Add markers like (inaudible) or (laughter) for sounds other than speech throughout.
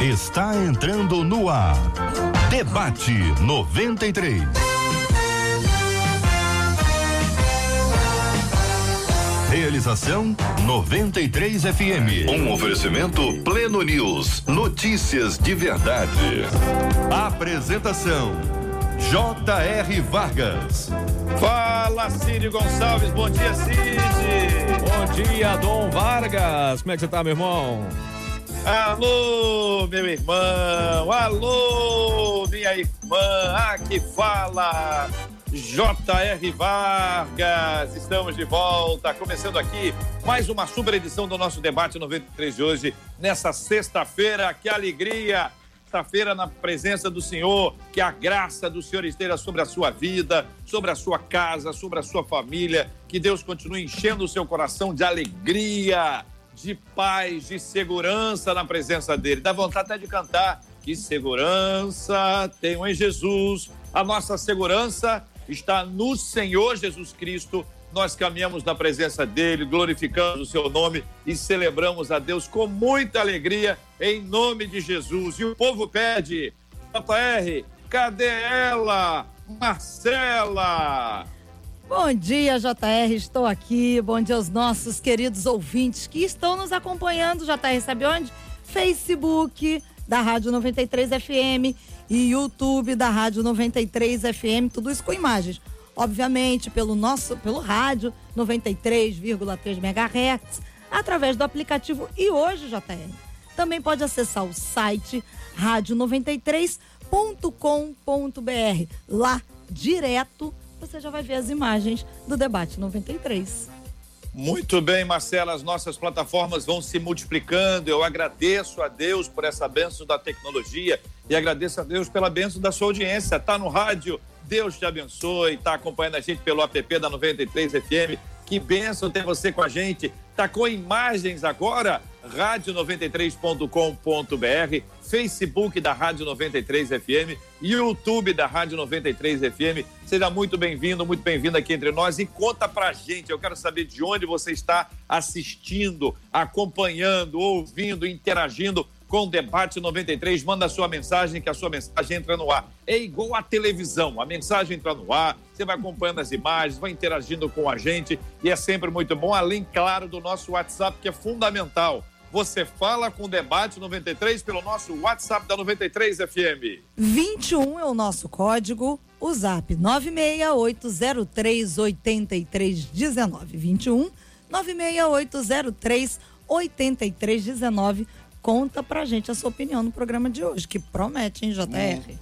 está entrando no ar. Debate 93. Realização 93 FM. Um oferecimento Pleno News. Notícias de verdade. Apresentação J.R. Vargas. Fala, Cid Gonçalves. Bom dia, Cid. Bom dia, Dom Vargas. Como é que você tá, meu irmão? Alô, meu irmão. Alô, minha irmã. Que fala. J.R. Vargas, estamos de volta, começando aqui mais uma super edição do nosso debate 93 de hoje, nessa sexta-feira, que alegria! Sexta-feira na presença do Senhor, que a graça do Senhor esteja sobre a sua vida, sobre a sua casa, sobre a sua família, que Deus continue enchendo o seu coração de alegria, de paz, de segurança na presença dele. Dá vontade até de cantar. Que segurança tenho em Jesus. A nossa segurança está no Senhor Jesus Cristo. Nós caminhamos na presença dele, glorificamos o seu nome e celebramos a Deus com muita alegria em nome de Jesus. E o povo pede, JR, cadê ela? Marcela! Bom dia, JR, estou aqui. Bom dia aos nossos queridos ouvintes que estão nos acompanhando. JR, sabe onde? Facebook da Rádio 93 FM e YouTube da Rádio 93 FM, tudo isso com imagens. Obviamente, pelo nosso, pelo rádio 93,3 MHz, através do aplicativo e hoje, JR. Também pode acessar o site rádio93.com.br. Lá, direto você já vai ver as imagens do debate 93. Muito bem, Marcela, as nossas plataformas vão se multiplicando. Eu agradeço a Deus por essa benção da tecnologia e agradeço a Deus pela benção da sua audiência. Tá no rádio, Deus te abençoe. Tá acompanhando a gente pelo app da 93 FM. Que benção ter você com a gente. Tá com imagens agora? rádio93.com.br, Facebook da Rádio 93 FM, YouTube da Rádio 93 FM. Seja muito bem-vindo, muito bem-vindo aqui entre nós e conta pra gente. Eu quero saber de onde você está assistindo, acompanhando, ouvindo, interagindo com o Debate 93. Manda a sua mensagem, que a sua mensagem entra no ar. É igual a televisão, a mensagem entra no ar, você vai acompanhando as imagens, vai interagindo com a gente e é sempre muito bom. Além, claro, do nosso WhatsApp, que é fundamental. Você fala com o Debate 93 pelo nosso WhatsApp da 93 FM. 21 é o nosso código, o zap 968038319. 21 96803 8319. Conta pra gente a sua opinião no programa de hoje, que promete, hein, JR?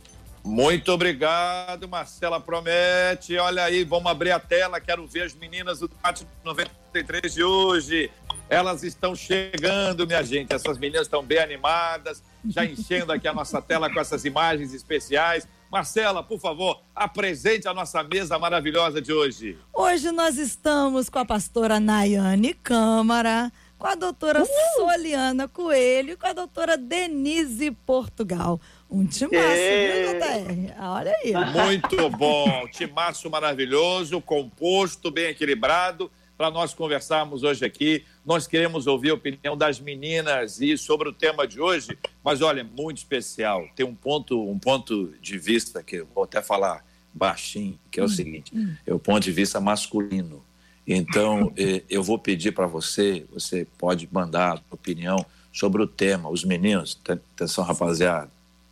Muito obrigado, Marcela promete. Olha aí, vamos abrir a tela. Quero ver as meninas do Debate 93 de hoje. Elas estão chegando, minha gente. Essas meninas estão bem animadas, já enchendo aqui a nossa tela com essas imagens especiais. Marcela, por favor, apresente a nossa mesa maravilhosa de hoje. Hoje nós estamos com a pastora Nayane Câmara, com a doutora uh! Soliana Coelho e com a doutora Denise Portugal. Um timaço, viu, JR? Olha aí. Muito (laughs) bom. Timaço maravilhoso, composto, bem equilibrado para nós conversarmos hoje aqui. Nós queremos ouvir a opinião das meninas e sobre o tema de hoje, mas olha, muito especial. Tem um ponto, um ponto de vista que eu vou até falar baixinho, que é o hum, seguinte: hum. é o ponto de vista masculino. Então, (laughs) eh, eu vou pedir para você, você pode mandar a opinião sobre o tema. Os meninos, atenção rapaziada,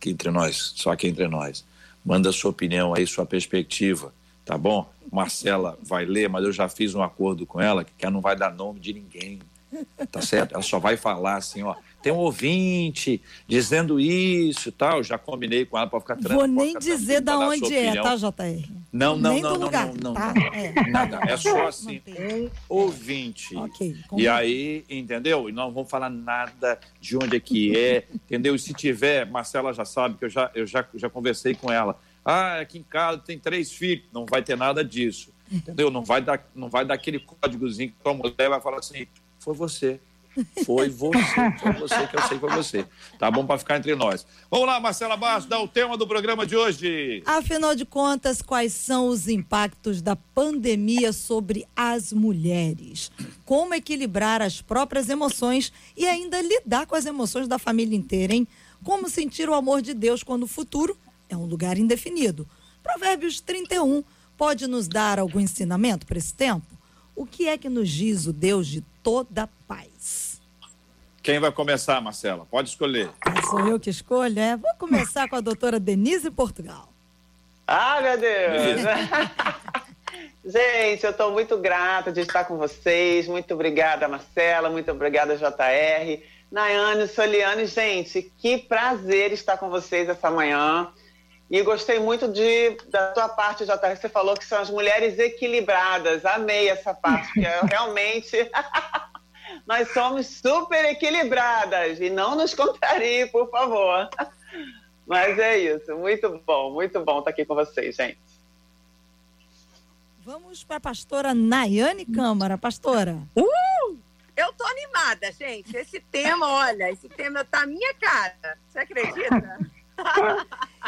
entre nós, só aqui entre nós. Manda sua opinião aí, sua perspectiva tá bom? Marcela vai ler, mas eu já fiz um acordo com ela que ela não vai dar nome de ninguém, tá certo? Ela só vai falar assim, ó, tem um ouvinte dizendo isso e tal, já combinei com ela para ficar tranquila. Vou nem dizer da onde é, tá, JR? Não, não, nem não, do não, lugar, não, não, tá? não, É. nada, é só assim, um ouvinte. Ok, E aí, entendeu? E não vamos falar nada de onde é que é, entendeu? E se tiver, Marcela já sabe que eu já, eu já, já conversei com ela ah, aqui em casa tem três filhos. Não vai ter nada disso. Entendeu? Não vai dar, não vai dar aquele códigozinho que tua mulher vai falar assim: foi você. Foi você, foi você que eu sei que foi você. Tá bom para ficar entre nós. Vamos lá, Marcela Bastos, dá o tema do programa de hoje. Afinal de contas, quais são os impactos da pandemia sobre as mulheres? Como equilibrar as próprias emoções e ainda lidar com as emoções da família inteira, hein? Como sentir o amor de Deus quando o futuro é um lugar indefinido? Provérbios 31 pode nos dar algum ensinamento para esse tempo? O que é que nos diz o Deus de toda paz? Quem vai começar, Marcela? Pode escolher. Ah, sou eu que escolho, é? Vou começar com a doutora Denise Portugal. Ah, meu Deus! (laughs) Gente, eu estou muito grata de estar com vocês. Muito obrigada, Marcela. Muito obrigada, JR. Nayane, Soliane, gente, que prazer estar com vocês essa manhã. E gostei muito de, da tua parte, JR, que você falou que são as mulheres equilibradas. Amei essa parte, que é realmente (laughs) nós somos super equilibradas. E não nos contrarie, por favor. Mas é isso, muito bom, muito bom estar aqui com vocês, gente. Vamos para a pastora Nayane Câmara. Pastora. Uh! Eu tô animada, gente. Esse tema, olha, esse tema tá minha cara. Você acredita?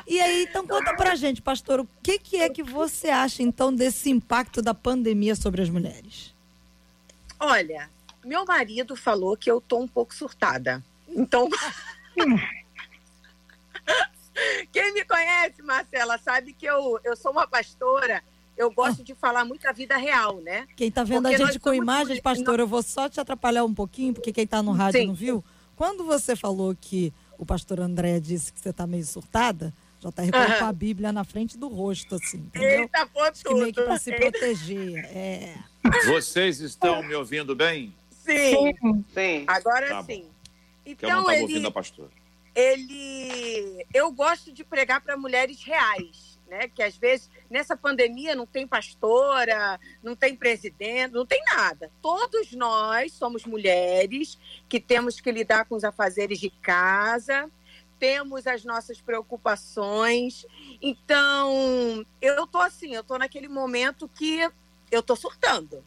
E aí, então conta pra gente, pastor, o que, que é que você acha então desse impacto da pandemia sobre as mulheres? Olha, meu marido falou que eu tô um pouco surtada. Então. (laughs) Quem me conhece, Marcela, sabe que eu, eu sou uma pastora. Eu gosto de falar muito a vida real, né? Quem tá vendo porque a gente com imagens, pastor, eu vou só te atrapalhar um pouquinho, porque quem tá no rádio Sim. não viu. Quando você falou que o pastor André disse que você tá meio surtada, já tá uhum. com a (laughs) Bíblia na frente do rosto, assim, entendeu? Eita, pô, Acho que meio que pra se proteger. É. Vocês estão me ouvindo bem? Sim. Sim. Agora tá sim. Então, eu não estava ouvindo a pastora. Ele... Eu gosto de pregar para mulheres reais né? Que às vezes nessa pandemia não tem pastora, não tem presidente, não tem nada. Todos nós somos mulheres que temos que lidar com os afazeres de casa, temos as nossas preocupações. Então, eu tô assim, eu tô naquele momento que eu tô surtando.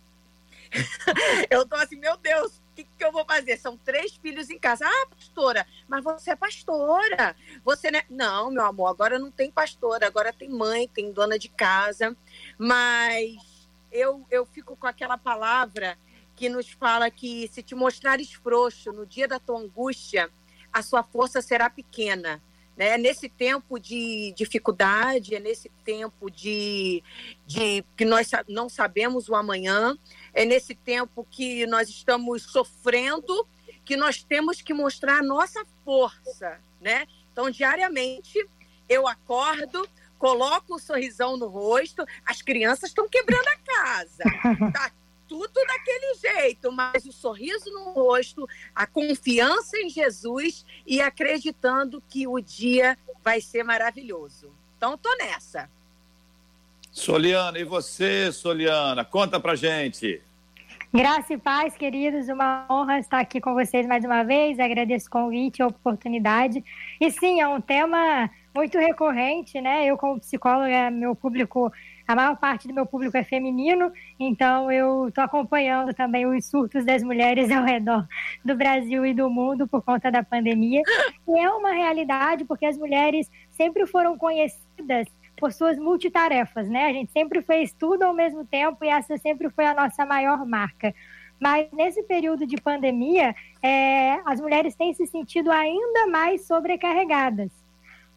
(laughs) eu tô assim, meu Deus, que, que eu vou fazer? São três filhos em casa. Ah, pastora, mas você é pastora. Você não, é... não, meu amor, agora não tem pastora, agora tem mãe, tem dona de casa. Mas eu, eu fico com aquela palavra que nos fala que se te mostrares frouxo no dia da tua angústia, a sua força será pequena. Né? Nesse tempo de dificuldade, é nesse tempo de, de que nós não sabemos o amanhã, é nesse tempo que nós estamos sofrendo que nós temos que mostrar a nossa força, né? Então, diariamente, eu acordo, coloco um sorrisão no rosto, as crianças estão quebrando a casa, (laughs) tá tudo daquele jeito, mas o sorriso no rosto, a confiança em Jesus e acreditando que o dia vai ser maravilhoso. Então, tô nessa. Soliana, e você, Soliana? Conta pra gente. Graça e paz, queridos, uma honra estar aqui com vocês mais uma vez. Agradeço o convite e a oportunidade. E sim, é um tema muito recorrente, né? Eu, como psicóloga, meu público, a maior parte do meu público é feminino, então eu estou acompanhando também os surtos das mulheres (laughs) ao redor do Brasil e do mundo por conta da pandemia. E é uma realidade porque as mulheres sempre foram conhecidas por suas multitarefas, né? A gente sempre fez tudo ao mesmo tempo e essa sempre foi a nossa maior marca. Mas nesse período de pandemia, é, as mulheres têm se sentido ainda mais sobrecarregadas.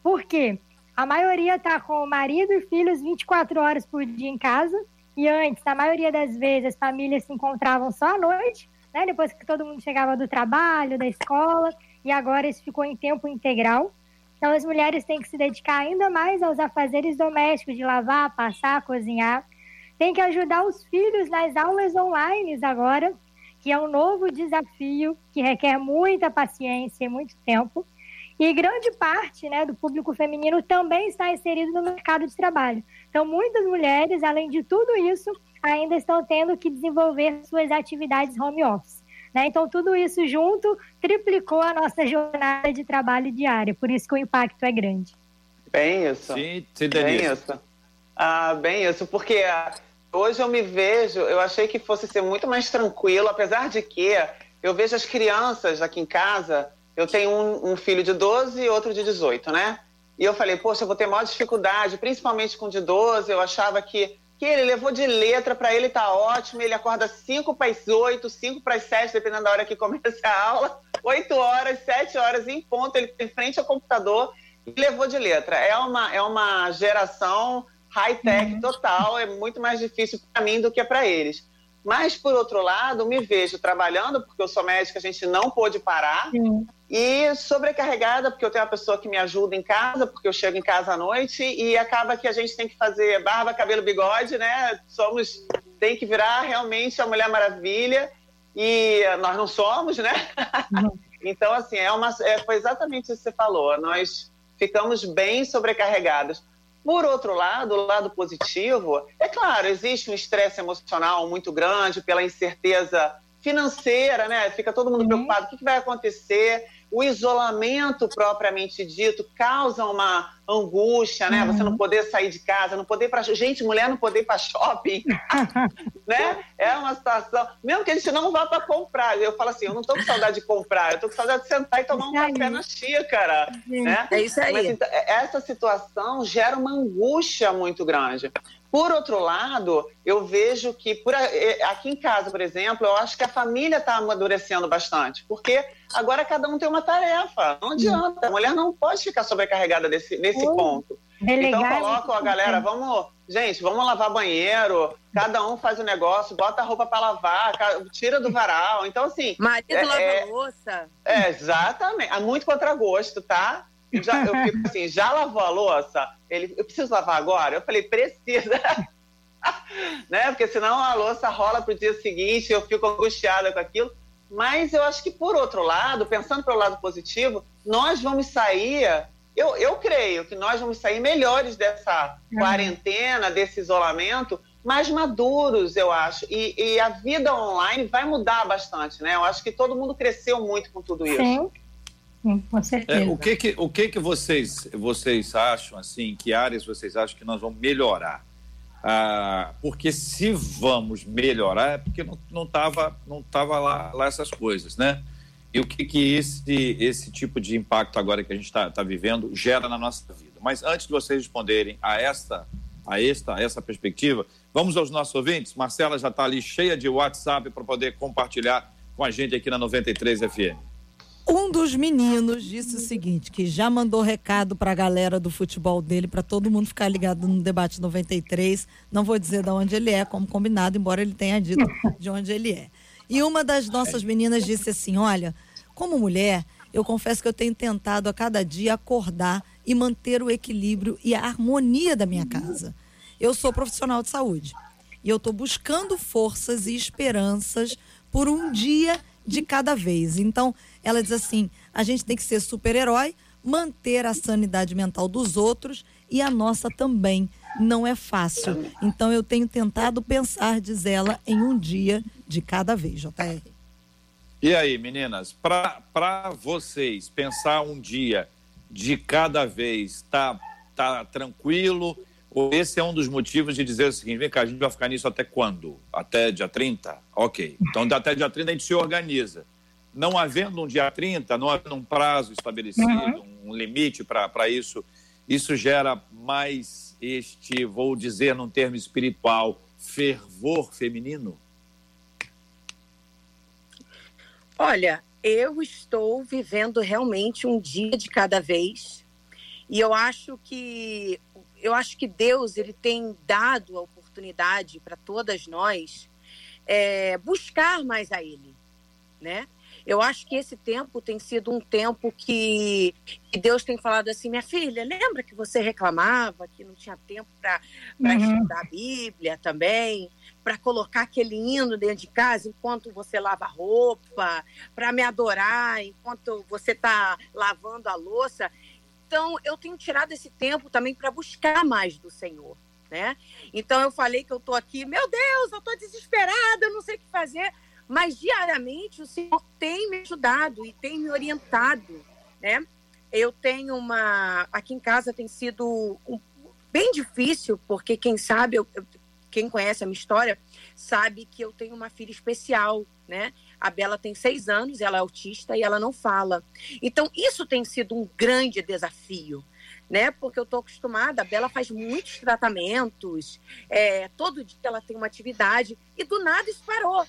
Por quê? A maioria está com o marido e filhos 24 horas por dia em casa. E antes, a maioria das vezes, as famílias se encontravam só à noite, né? depois que todo mundo chegava do trabalho, da escola. E agora isso ficou em tempo integral. Então, as mulheres têm que se dedicar ainda mais aos afazeres domésticos, de lavar, passar, cozinhar. Tem que ajudar os filhos nas aulas online agora, que é um novo desafio que requer muita paciência e muito tempo. E grande parte né, do público feminino também está inserido no mercado de trabalho. Então, muitas mulheres, além de tudo isso, ainda estão tendo que desenvolver suas atividades home office. Né? Então, tudo isso junto triplicou a nossa jornada de trabalho diária, por isso que o impacto é grande. Bem isso. Sim, sim Bem isso. Ah, bem isso, porque ah, hoje eu me vejo, eu achei que fosse ser muito mais tranquilo, apesar de que eu vejo as crianças aqui em casa, eu tenho um, um filho de 12 e outro de 18, né? E eu falei, poxa, eu vou ter maior dificuldade, principalmente com o de 12, eu achava que, que ele levou de letra, para ele tá ótimo, ele acorda 5 para as 8, 5 para as 7, dependendo da hora que começa a aula, 8 horas, 7 horas em ponto, ele em frente ao computador e levou de letra. É uma, é uma geração high-tech uhum. total, é muito mais difícil para mim do que para eles. Mas, por outro lado, me vejo trabalhando, porque eu sou médica, a gente não pôde parar. Sim. E sobrecarregada, porque eu tenho uma pessoa que me ajuda em casa, porque eu chego em casa à noite e acaba que a gente tem que fazer barba, cabelo, bigode, né? Somos, tem que virar realmente a Mulher Maravilha e nós não somos, né? Uhum. (laughs) então, assim, é uma, é, foi exatamente isso que você falou. Nós ficamos bem sobrecarregados. Por outro lado, o lado positivo, é claro, existe um estresse emocional muito grande pela incerteza financeira, né? Fica todo mundo uhum. preocupado, o que vai acontecer? O isolamento propriamente dito causa uma angústia, né? Uhum. Você não poder sair de casa, não poder ir para gente, mulher não poder ir para shopping, (laughs) né? É uma situação, mesmo que a gente não vá para comprar. Eu falo assim, eu não tô com saudade de comprar, eu tô com saudade de sentar e tomar um café na xícara, né? É isso aí. Mas, então, essa situação gera uma angústia muito grande. Por outro lado, eu vejo que por, eh, aqui em casa, por exemplo, eu acho que a família está amadurecendo bastante, porque agora cada um tem uma tarefa. Não adianta, a mulher não pode ficar sobrecarregada desse, nesse ponto. Então coloca a galera, vamos, gente, vamos lavar banheiro, cada um faz o um negócio, bota a roupa para lavar, tira do varal. Então, assim. Marido é, lava é, louça. É, exatamente. Há muito contragosto, tá? Já, eu fico assim, já lavou a louça? Ele, eu preciso lavar agora? Eu falei, precisa. (laughs) né? Porque senão a louça rola para o dia seguinte, eu fico angustiada com aquilo. Mas eu acho que, por outro lado, pensando pelo lado positivo, nós vamos sair. Eu, eu creio que nós vamos sair melhores dessa uhum. quarentena, desse isolamento, mais maduros, eu acho. E, e, a vida online vai mudar bastante, né? Eu acho que todo mundo cresceu muito com tudo isso. Sim com certeza. É, o que que, o que, que vocês, vocês acham, assim, que áreas vocês acham que nós vamos melhorar? Ah, porque se vamos melhorar é porque não, não tava, não tava lá, lá essas coisas, né? E o que que esse, esse tipo de impacto agora que a gente está tá vivendo gera na nossa vida? Mas antes de vocês responderem a esta, a esta, a essa perspectiva, vamos aos nossos ouvintes. Marcela já está ali cheia de WhatsApp para poder compartilhar com a gente aqui na 93 FM. Um dos meninos disse o seguinte, que já mandou recado para a galera do futebol dele, para todo mundo ficar ligado no debate 93. Não vou dizer de onde ele é, como combinado, embora ele tenha dito de onde ele é. E uma das nossas meninas disse assim: Olha, como mulher, eu confesso que eu tenho tentado a cada dia acordar e manter o equilíbrio e a harmonia da minha casa. Eu sou profissional de saúde e eu estou buscando forças e esperanças por um dia de cada vez. Então, ela diz assim: a gente tem que ser super-herói, manter a sanidade mental dos outros e a nossa também. Não é fácil. Então, eu tenho tentado pensar, diz ela, em um dia de cada vez, JR. E aí, meninas, para vocês, pensar um dia de cada vez, tá, tá tranquilo? Ou esse é um dos motivos de dizer o seguinte: vem cá, a gente vai ficar nisso até quando? Até dia 30? Ok. Então, até dia 30 a gente se organiza. Não havendo um dia 30, não havendo um prazo estabelecido, uhum. um limite para isso, isso gera mais este, vou dizer num termo espiritual, fervor feminino? Olha, eu estou vivendo realmente um dia de cada vez. E eu acho que eu acho que Deus ele tem dado a oportunidade para todas nós é, buscar mais a Ele, né? Eu acho que esse tempo tem sido um tempo que, que Deus tem falado assim, minha filha, lembra que você reclamava que não tinha tempo para uhum. estudar a Bíblia também, para colocar aquele hino dentro de casa enquanto você lava roupa, para me adorar enquanto você está lavando a louça. Então, eu tenho tirado esse tempo também para buscar mais do Senhor. Né? Então, eu falei que eu estou aqui, meu Deus, eu estou desesperada, eu não sei o que fazer. Mas, diariamente, o Senhor tem me ajudado e tem me orientado. Né? Eu tenho uma. Aqui em casa tem sido um... bem difícil, porque, quem sabe, eu, quem conhece a minha história sabe que eu tenho uma filha especial, né? A Bela tem seis anos, ela é autista e ela não fala. Então, isso tem sido um grande desafio, né? Porque eu estou acostumada, a Bela faz muitos tratamentos, é, todo dia ela tem uma atividade e do nada isso parou.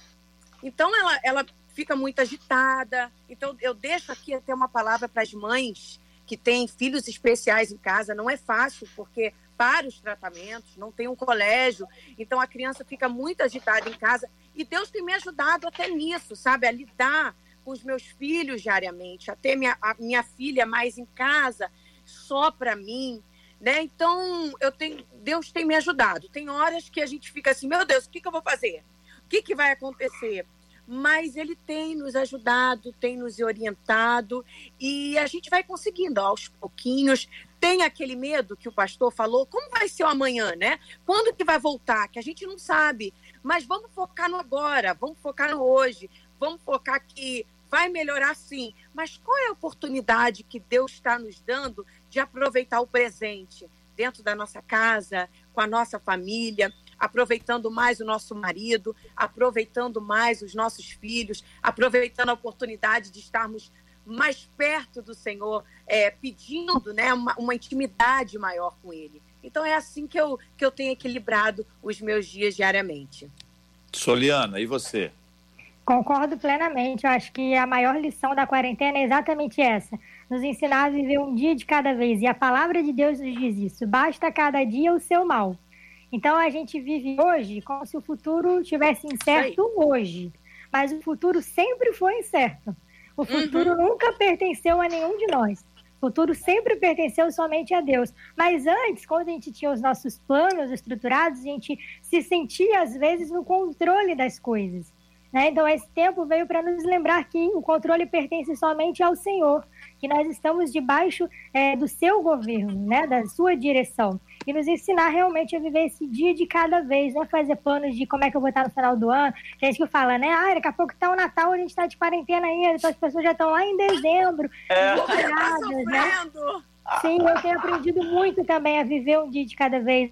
Então, ela, ela fica muito agitada. Então, eu deixo aqui até uma palavra para as mães que têm filhos especiais em casa. Não é fácil, porque para os tratamentos, não tem um colégio, então a criança fica muito agitada em casa. E Deus tem me ajudado até nisso, sabe? A lidar com os meus filhos diariamente, a ter minha, a minha filha mais em casa, só para mim. Né? Então, eu tenho, Deus tem me ajudado. Tem horas que a gente fica assim, meu Deus, o que, que eu vou fazer? Que, que vai acontecer? mas ele tem nos ajudado, tem nos orientado e a gente vai conseguindo aos pouquinhos. Tem aquele medo que o pastor falou, como vai ser o amanhã, né? Quando que vai voltar? Que a gente não sabe. Mas vamos focar no agora, vamos focar no hoje, vamos focar que vai melhorar sim. Mas qual é a oportunidade que Deus está nos dando de aproveitar o presente dentro da nossa casa, com a nossa família? Aproveitando mais o nosso marido, aproveitando mais os nossos filhos, aproveitando a oportunidade de estarmos mais perto do Senhor, é, pedindo né, uma, uma intimidade maior com Ele. Então é assim que eu, que eu tenho equilibrado os meus dias diariamente. Soliana, e você? Concordo plenamente. Eu acho que a maior lição da quarentena é exatamente essa: nos ensinar a viver um dia de cada vez. E a palavra de Deus nos diz isso: basta cada dia o seu mal. Então a gente vive hoje como se o futuro tivesse incerto hoje, mas o futuro sempre foi incerto. O futuro uhum. nunca pertenceu a nenhum de nós. O futuro sempre pertenceu somente a Deus. Mas antes, quando a gente tinha os nossos planos estruturados, a gente se sentia às vezes no controle das coisas. Né? Então, esse tempo veio para nos lembrar que o controle pertence somente ao Senhor, que nós estamos debaixo é, do seu governo, né? da sua direção e nos ensinar realmente a viver esse dia de cada vez, não fazer planos de como é que eu vou estar no final do ano. Tem gente que fala, né? Ah, daqui a pouco tá o Natal, a gente tá de quarentena ainda, então as pessoas já estão lá em dezembro. É. Né? Sim, eu tenho aprendido muito também a viver um dia de cada vez.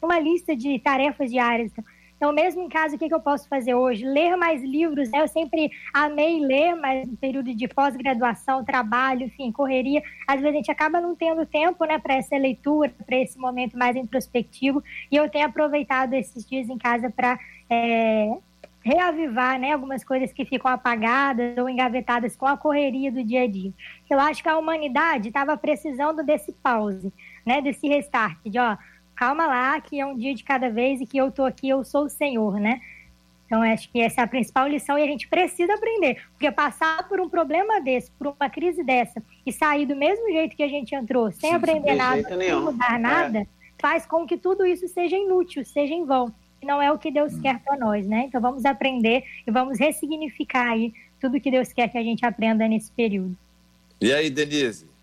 Uma lista de tarefas diárias. Então, mesmo em casa, o que, que eu posso fazer hoje? Ler mais livros, né? Eu sempre amei ler, mas no período de pós-graduação, trabalho, enfim, correria, às vezes a gente acaba não tendo tempo, né, para essa leitura, para esse momento mais introspectivo. E eu tenho aproveitado esses dias em casa para é, reavivar, né, algumas coisas que ficam apagadas ou engavetadas com a correria do dia a dia. Eu acho que a humanidade estava precisando desse pause, né, desse restart, de ó calma lá, que é um dia de cada vez e que eu tô aqui, eu sou o Senhor, né? Então, acho que essa é a principal lição e a gente precisa aprender. Porque passar por um problema desse, por uma crise dessa, e sair do mesmo jeito que a gente entrou, sem Sim, aprender nada, sem mudar nada, é. faz com que tudo isso seja inútil, seja em vão. E não é o que Deus hum. quer para nós, né? Então, vamos aprender e vamos ressignificar aí tudo que Deus quer que a gente aprenda nesse período. E aí, Denise?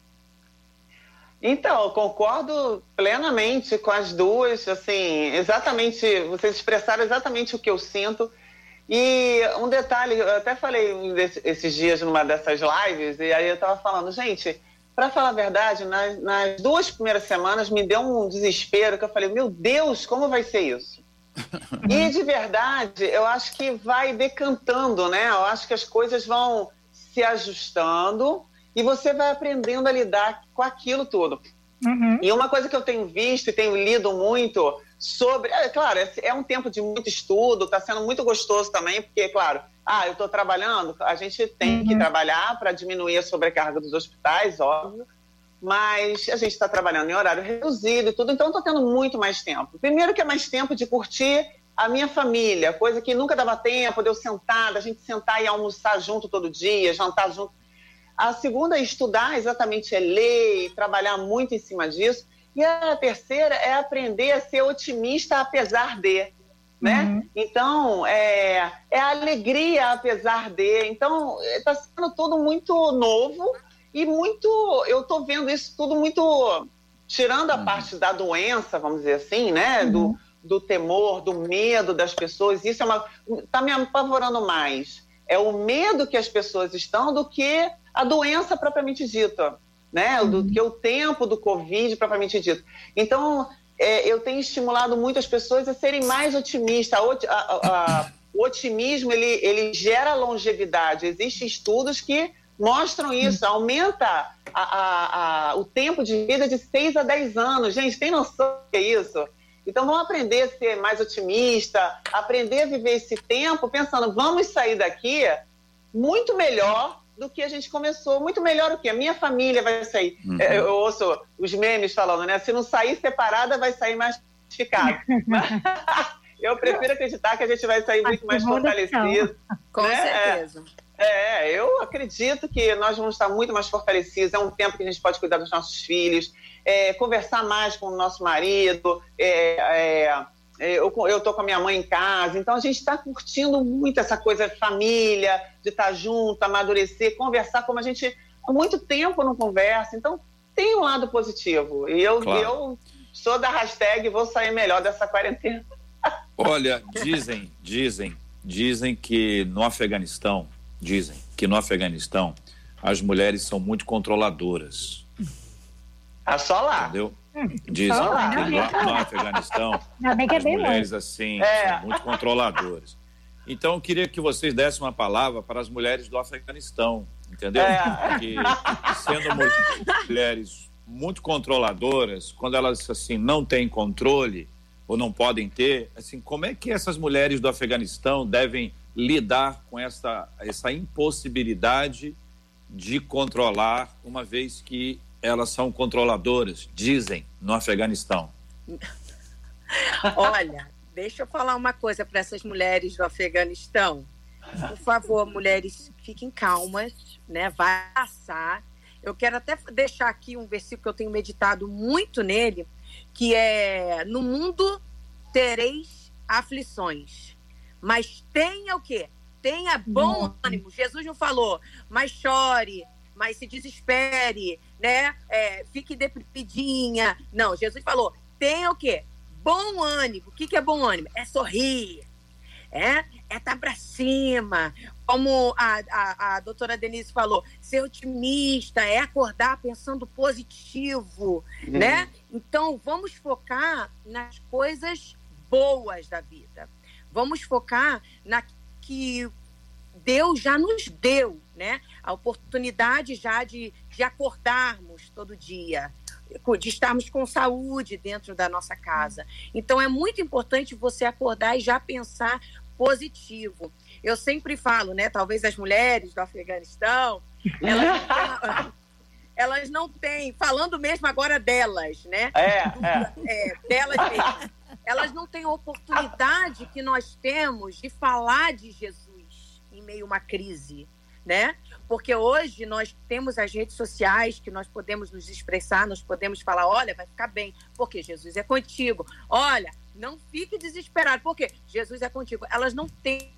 Então, eu concordo plenamente com as duas, assim, exatamente, vocês expressaram exatamente o que eu sinto. E um detalhe, eu até falei esses dias numa dessas lives, e aí eu estava falando, gente, para falar a verdade, nas, nas, duas primeiras semanas me deu um desespero que eu falei, meu Deus, como vai ser isso? (laughs) e de verdade, eu acho que vai decantando, né? Eu acho que as coisas vão se ajustando e você vai aprendendo a lidar com aquilo tudo. Uhum. E uma coisa que eu tenho visto e tenho lido muito sobre. É claro, é um tempo de muito estudo, está sendo muito gostoso também, porque, claro, ah, eu estou trabalhando, a gente tem uhum. que trabalhar para diminuir a sobrecarga dos hospitais, óbvio, mas a gente está trabalhando em horário reduzido e tudo, então estou tendo muito mais tempo. Primeiro que é mais tempo de curtir a minha família, coisa que nunca dava tempo de eu sentar, da gente sentar e almoçar junto todo dia, jantar junto. A segunda é estudar exatamente, é ler e trabalhar muito em cima disso. E a terceira é aprender a ser otimista apesar de. Né? Uhum. Então, é, é a alegria apesar de. Então, está sendo tudo muito novo e muito. Eu estou vendo isso tudo muito. Tirando a uhum. parte da doença, vamos dizer assim, né? Uhum. Do, do temor, do medo das pessoas. Isso é uma. Está me apavorando mais. É o medo que as pessoas estão do que a doença propriamente dita, né? Do uhum. que o tempo do Covid propriamente dito. Então, é, eu tenho estimulado muito as pessoas a serem mais otimistas. A, a, a, o otimismo ele, ele gera longevidade. Existem estudos que mostram isso, aumenta o tempo de vida de 6 a 10 anos. Gente, tem noção do que é isso? Então vamos aprender a ser mais otimista, aprender a viver esse tempo pensando, vamos sair daqui muito melhor do que a gente começou, muito melhor do que a minha família vai sair. Uhum. É, eu ouço os memes falando, né? Se não sair separada, vai sair mais fortificado. (laughs) (laughs) eu prefiro acreditar que a gente vai sair muito mais fortalecido. Com né? certeza. É, é, eu acredito que nós vamos estar muito mais fortalecidos. É um tempo que a gente pode cuidar dos nossos filhos, é, conversar mais com o nosso marido, é, é é, eu, eu tô com a minha mãe em casa, então a gente está curtindo muito essa coisa de família, de estar tá junto, amadurecer, conversar como a gente há muito tempo não conversa. Então tem um lado positivo. E eu, claro. eu sou da hashtag vou sair melhor dessa quarentena. Olha, dizem, dizem, dizem que no Afeganistão, dizem que no Afeganistão as mulheres são muito controladoras. Ah, só lá. Entendeu? Dizem que no, no Afeganistão é as mulheres assim é. são muito controladoras. Então eu queria que vocês dessem uma palavra para as mulheres do Afeganistão, entendeu? É. Porque sendo mulheres muito controladoras, quando elas assim não têm controle ou não podem ter, assim, como é que essas mulheres do Afeganistão devem lidar com essa essa impossibilidade de controlar, uma vez que elas são controladoras, dizem, no Afeganistão? (laughs) Olha, deixa eu falar uma coisa para essas mulheres do Afeganistão. Por favor, mulheres, fiquem calmas, né? Vai passar. Eu quero até deixar aqui um versículo que eu tenho meditado muito nele, que é: No mundo tereis aflições, mas tenha o quê? Tenha bom ânimo. Jesus não falou, mas chore, mas se desespere, né? É, fique deprimidinha. Não, Jesus falou: tenha o quê? Bom ânimo. O que, que é bom ânimo? É sorrir. É, é estar tá para cima. Como a, a, a doutora Denise falou, ser otimista, é acordar pensando positivo, uhum. né? Então, vamos focar nas coisas boas da vida. Vamos focar na que Deus já nos deu, né? A oportunidade já de, de acordarmos todo dia, de estarmos com saúde dentro da nossa casa. Então é muito importante você acordar e já pensar positivo. Eu sempre falo, né? Talvez as mulheres do Afeganistão, elas, (laughs) elas não têm, falando mesmo agora delas, né? É, é. é delas mesmas. Elas não têm a oportunidade que nós temos de falar de Jesus em meio a uma crise, né? Porque hoje nós temos as redes sociais que nós podemos nos expressar, nós podemos falar, olha, vai ficar bem, porque Jesus é contigo. Olha, não fique desesperado, porque Jesus é contigo. Elas não têm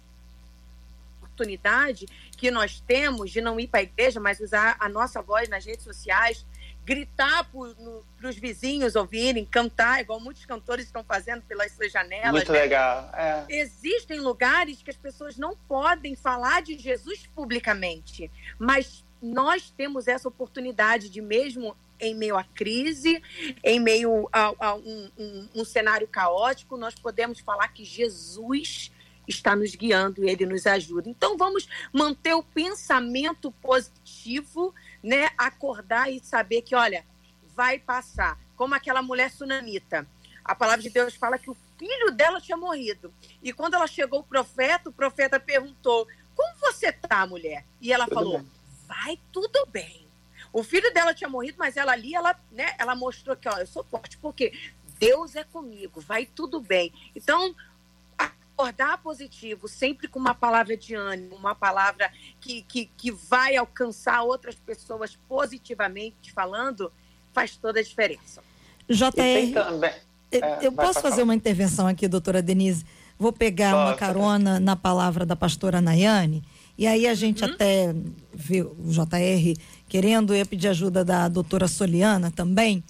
oportunidade que nós temos de não ir para a igreja, mas usar a nossa voz nas redes sociais, gritar para os vizinhos ouvirem, cantar, igual muitos cantores estão fazendo pelas suas janelas. Muito né? legal. É. Existem lugares que as pessoas não podem falar de Jesus publicamente, mas nós temos essa oportunidade de mesmo em meio à crise, em meio a, a um, um, um cenário caótico, nós podemos falar que Jesus está nos guiando e ele nos ajuda. Então vamos manter o pensamento positivo né, acordar e saber que, olha, vai passar. Como aquela mulher sunamita. A palavra de Deus fala que o filho dela tinha morrido. E quando ela chegou o profeta, o profeta perguntou: Como você tá, mulher? E ela tudo falou: bem. Vai tudo bem. O filho dela tinha morrido, mas ela ali, ela, né, ela mostrou que, ó, eu sou forte, porque Deus é comigo, vai tudo bem. Então, acordar positivo, sempre com uma palavra de ânimo, uma palavra que, que, que vai alcançar outras pessoas positivamente falando, faz toda a diferença. JR, eu posso fazer uma intervenção aqui, doutora Denise? Vou pegar uma carona na palavra da pastora Nayane, e aí a gente hum? até vê o JR querendo, eu pedir ajuda da doutora Soliana também,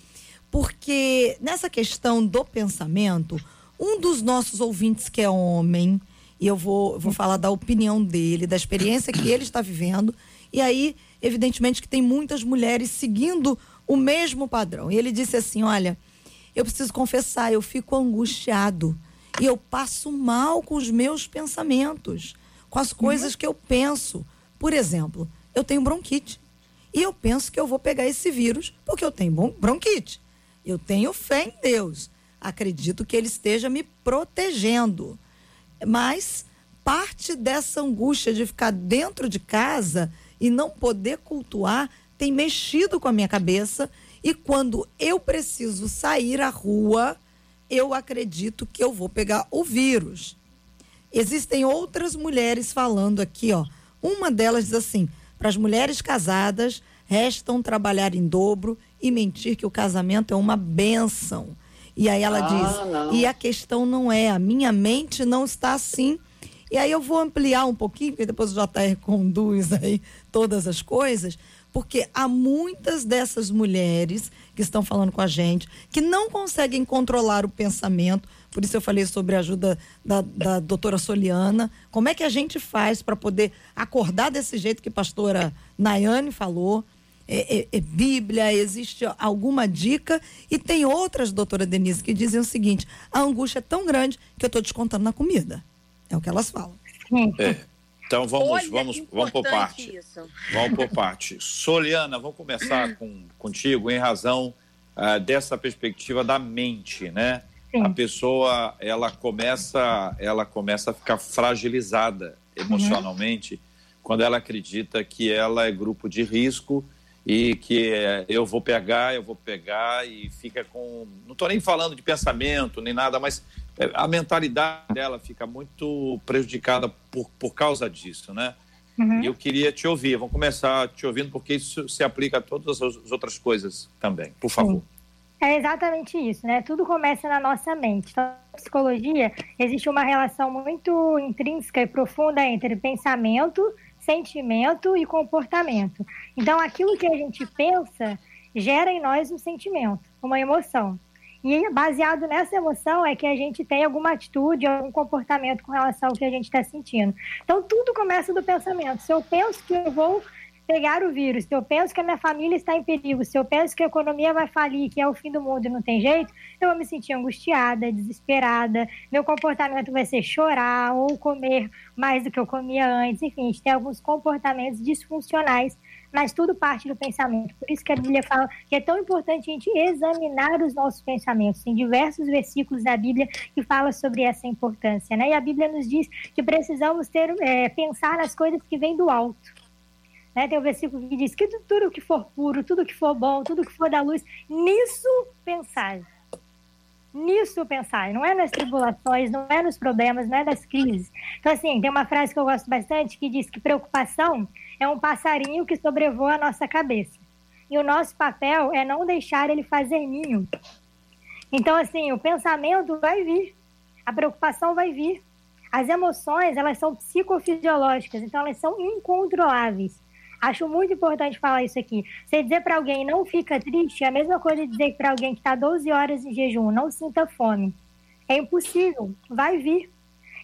porque nessa questão do pensamento, um dos nossos ouvintes que é homem, e eu vou, vou falar da opinião dele, da experiência que ele está vivendo, e aí, evidentemente, que tem muitas mulheres seguindo o mesmo padrão. E ele disse assim: olha, eu preciso confessar, eu fico angustiado. E eu passo mal com os meus pensamentos, com as coisas uhum. que eu penso. Por exemplo, eu tenho bronquite. E eu penso que eu vou pegar esse vírus porque eu tenho bronquite. Eu tenho fé em Deus. Acredito que Ele esteja me protegendo. Mas parte dessa angústia de ficar dentro de casa e não poder cultuar tem mexido com a minha cabeça. E quando eu preciso sair à rua, eu acredito que eu vou pegar o vírus. Existem outras mulheres falando aqui, ó. Uma delas diz assim: para as mulheres casadas, restam trabalhar em dobro e mentir que o casamento é uma benção. E aí ela ah, diz: não. e a questão não é, a minha mente não está assim. E aí eu vou ampliar um pouquinho, porque depois o JR (laughs) conduz aí todas as coisas, porque há muitas dessas mulheres que estão falando com a gente que não conseguem controlar o pensamento. Por isso eu falei sobre a ajuda da, da doutora Soliana. Como é que a gente faz para poder acordar desse jeito que a pastora Nayane falou? É, é, é, Bíblia, existe alguma dica? E tem outras, doutora Denise, que dizem o seguinte: a angústia é tão grande que eu estou descontando na comida. É o que elas falam. É. Então vamos, Olha, vamos, vamos por parte. Isso. Vamos por parte. Soliana, vamos começar com, contigo em razão uh, dessa perspectiva da mente, né? Sim. A pessoa ela começa, ela começa a ficar fragilizada emocionalmente uhum. quando ela acredita que ela é grupo de risco e que é, eu vou pegar, eu vou pegar e fica com. Não estou nem falando de pensamento nem nada, mas é, a mentalidade dela fica muito prejudicada por, por causa disso, né? Uhum. E eu queria te ouvir, vamos começar te ouvindo, porque isso se aplica a todas as outras coisas também, por favor. Sim. É exatamente isso, né? Tudo começa na nossa mente. Então, na psicologia, existe uma relação muito intrínseca e profunda entre pensamento, sentimento e comportamento. Então, aquilo que a gente pensa gera em nós um sentimento, uma emoção. E baseado nessa emoção é que a gente tem alguma atitude, algum comportamento com relação ao que a gente está sentindo. Então, tudo começa do pensamento. Se eu penso que eu vou pegar o vírus, se eu penso que a minha família está em perigo, se eu penso que a economia vai falir, que é o fim do mundo e não tem jeito, eu vou me sentir angustiada, desesperada, meu comportamento vai ser chorar ou comer mais do que eu comia antes, enfim, a gente tem alguns comportamentos disfuncionais, mas tudo parte do pensamento. Por isso que a Bíblia fala que é tão importante a gente examinar os nossos pensamentos. Tem diversos versículos da Bíblia que falam sobre essa importância, né? E a Bíblia nos diz que precisamos ter, é, pensar nas coisas que vêm do alto né? Tem o um versículo que diz que tudo que for puro, tudo que for bom, tudo que for da luz, nisso pensar. Nisso pensar. Não é nas tribulações, não é nos problemas, não é nas crises. Então, assim, tem uma frase que eu gosto bastante que diz que preocupação é um passarinho que sobrevoa a nossa cabeça. E o nosso papel é não deixar ele fazer ninho. Então, assim, o pensamento vai vir, a preocupação vai vir. As emoções, elas são psicofisiológicas, então elas são incontroláveis. Acho muito importante falar isso aqui. Você dizer para alguém não fica triste é a mesma coisa de dizer para alguém que está 12 horas em jejum, não sinta fome. É impossível, vai vir.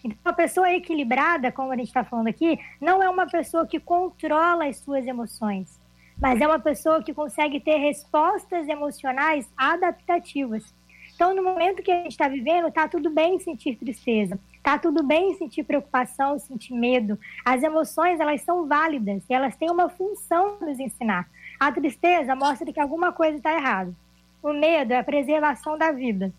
Então, uma pessoa equilibrada, como a gente está falando aqui, não é uma pessoa que controla as suas emoções, mas é uma pessoa que consegue ter respostas emocionais adaptativas. Então, no momento que a gente está vivendo, está tudo bem sentir tristeza, Tá tudo bem sentir preocupação, sentir medo. As emoções, elas são válidas e elas têm uma função nos ensinar. A tristeza mostra que alguma coisa está errada. O medo é a preservação da vida.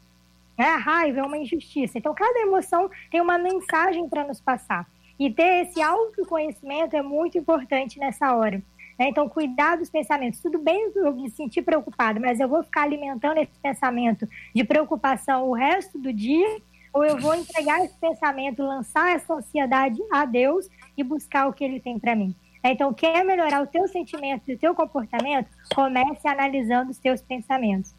Né? A raiva é uma injustiça. Então, cada emoção tem uma mensagem para nos passar. E ter esse autoconhecimento é muito importante nessa hora. Né? Então, cuidar dos pensamentos. Tudo bem eu me sentir preocupado, mas eu vou ficar alimentando esse pensamento de preocupação o resto do dia ou eu vou entregar esse pensamento, lançar essa ansiedade a Deus e buscar o que Ele tem para mim. Então, quer melhorar o teu sentimento e o teu comportamento? Comece analisando os teus pensamentos.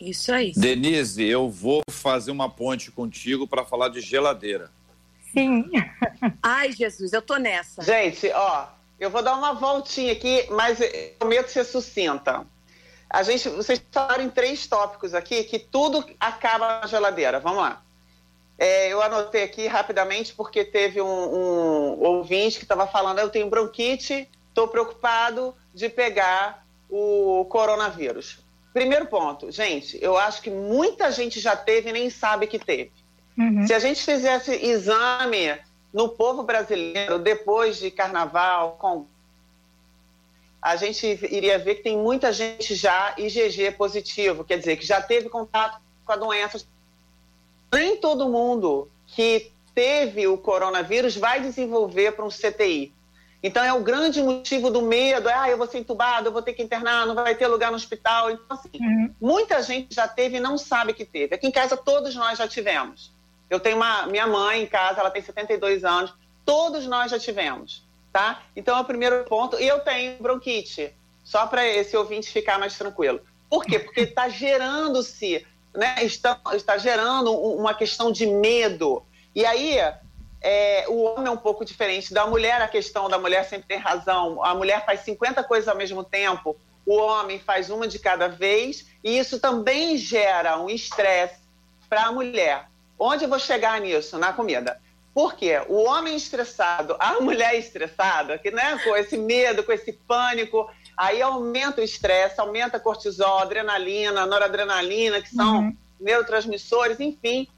Isso aí. Denise, eu vou fazer uma ponte contigo para falar de geladeira. Sim. (laughs) Ai, Jesus, eu tô nessa. Gente, ó, eu vou dar uma voltinha aqui, mas eu prometo ser sucinta. A gente, vocês falaram em três tópicos aqui que tudo acaba na geladeira. Vamos lá. É, eu anotei aqui rapidamente porque teve um, um ouvinte que estava falando: eu tenho bronquite, estou preocupado de pegar o coronavírus. primeiro ponto, gente, eu acho que muita gente já teve e nem sabe que teve. Uhum. Se a gente fizesse exame no povo brasileiro depois de carnaval, com a gente iria ver que tem muita gente já IgG positivo, quer dizer, que já teve contato com a doença. Nem todo mundo que teve o coronavírus vai desenvolver para um CTI. Então é o grande motivo do medo, é, ah, eu vou ser entubado, eu vou ter que internar, não vai ter lugar no hospital. Então, assim, uhum. muita gente já teve e não sabe que teve. Aqui em casa todos nós já tivemos. Eu tenho uma minha mãe em casa, ela tem 72 anos, todos nós já tivemos tá? Então é o primeiro ponto. E eu tenho bronquite, só para esse ouvinte ficar mais tranquilo. Por quê? Porque está gerando-se, né? Está, está gerando uma questão de medo. E aí, é, o homem é um pouco diferente da mulher, a questão da mulher sempre tem razão. A mulher faz 50 coisas ao mesmo tempo, o homem faz uma de cada vez, e isso também gera um estresse para a mulher. Onde eu vou chegar nisso? Na comida. Por quê? O homem estressado, a mulher estressada, que, né, com esse medo, com esse pânico, aí aumenta o estresse, aumenta a cortisol, adrenalina, noradrenalina, que são uhum. neurotransmissores, enfim,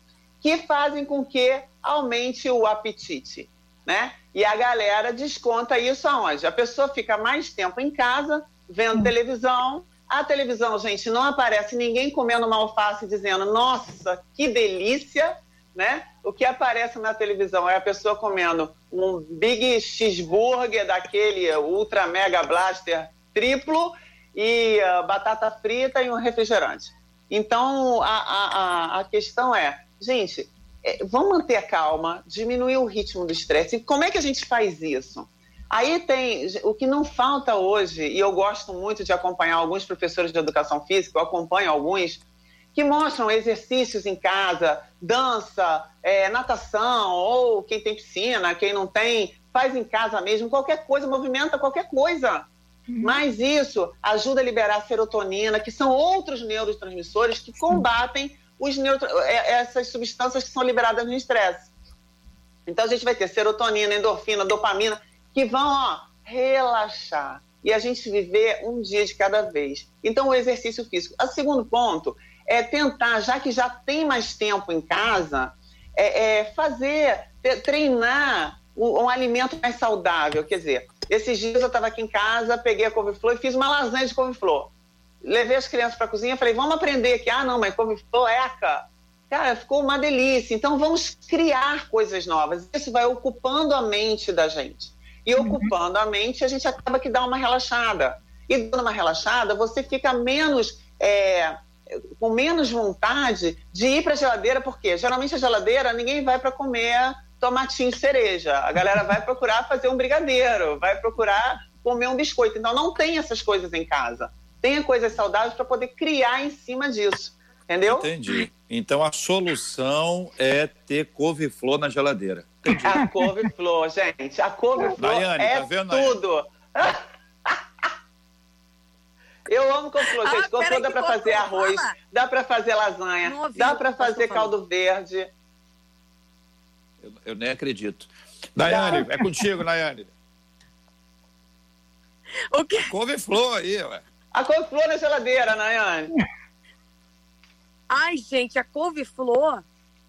que fazem com que aumente o apetite, né? E a galera desconta isso aonde? A pessoa fica mais tempo em casa, vendo uhum. televisão. A televisão, gente, não aparece ninguém comendo uma alface dizendo, nossa, que delícia, né? O que aparece na televisão é a pessoa comendo um Big Cheeseburger daquele Ultra Mega Blaster triplo e uh, batata frita e um refrigerante. Então, a, a, a questão é, gente, é, vamos manter a calma, diminuir o ritmo do estresse. Como é que a gente faz isso? Aí tem o que não falta hoje, e eu gosto muito de acompanhar alguns professores de educação física, eu acompanho alguns, que mostram exercícios em casa, dança, é, natação, ou quem tem piscina, quem não tem, faz em casa mesmo, qualquer coisa, movimenta qualquer coisa. Uhum. Mas isso ajuda a liberar serotonina, que são outros neurotransmissores que combatem os neutro... É, essas substâncias que são liberadas no estresse. Então a gente vai ter serotonina, endorfina, dopamina, que vão ó, relaxar. E a gente viver um dia de cada vez. Então, o exercício físico. O segundo ponto é tentar, já que já tem mais tempo em casa, é, é fazer, treinar um, um, alimento mais saudável. Quer dizer, esses dias eu estava aqui em casa, peguei a couve-flor e fiz uma lasanha de couve-flor. Levei as crianças para a cozinha falei, vamos aprender aqui. Ah, não, mas couve-flor, eca. Cara, ficou uma delícia. Então, vamos criar coisas novas. Isso vai ocupando a mente da gente. E uhum. ocupando a mente, a gente acaba que dá uma relaxada. E dando uma relaxada, você fica menos é, com menos vontade de ir para a geladeira, porque geralmente a geladeira ninguém vai para comer tomatinho cereja. A galera vai procurar fazer um brigadeiro, vai procurar comer um biscoito. Então não tem essas coisas em casa. Tenha coisas saudáveis para poder criar em cima disso. Entendeu? Entendi. Então a solução é ter couve-flor na geladeira. Entendi. A couve-flor, gente. A couve-flor é tá vendo, tudo. (laughs) Eu amo couve-flor, gente. Ah, couve-flor dá para fazer arroz, dá para fazer lasanha, dá para fazer caldo verde. Eu, eu, nem acredito. Daiane, é contigo, Daiane. O quê? Couve-flor aí, ué. A couve-flor na geladeira, Daiane. Ai, gente, a couve-flor.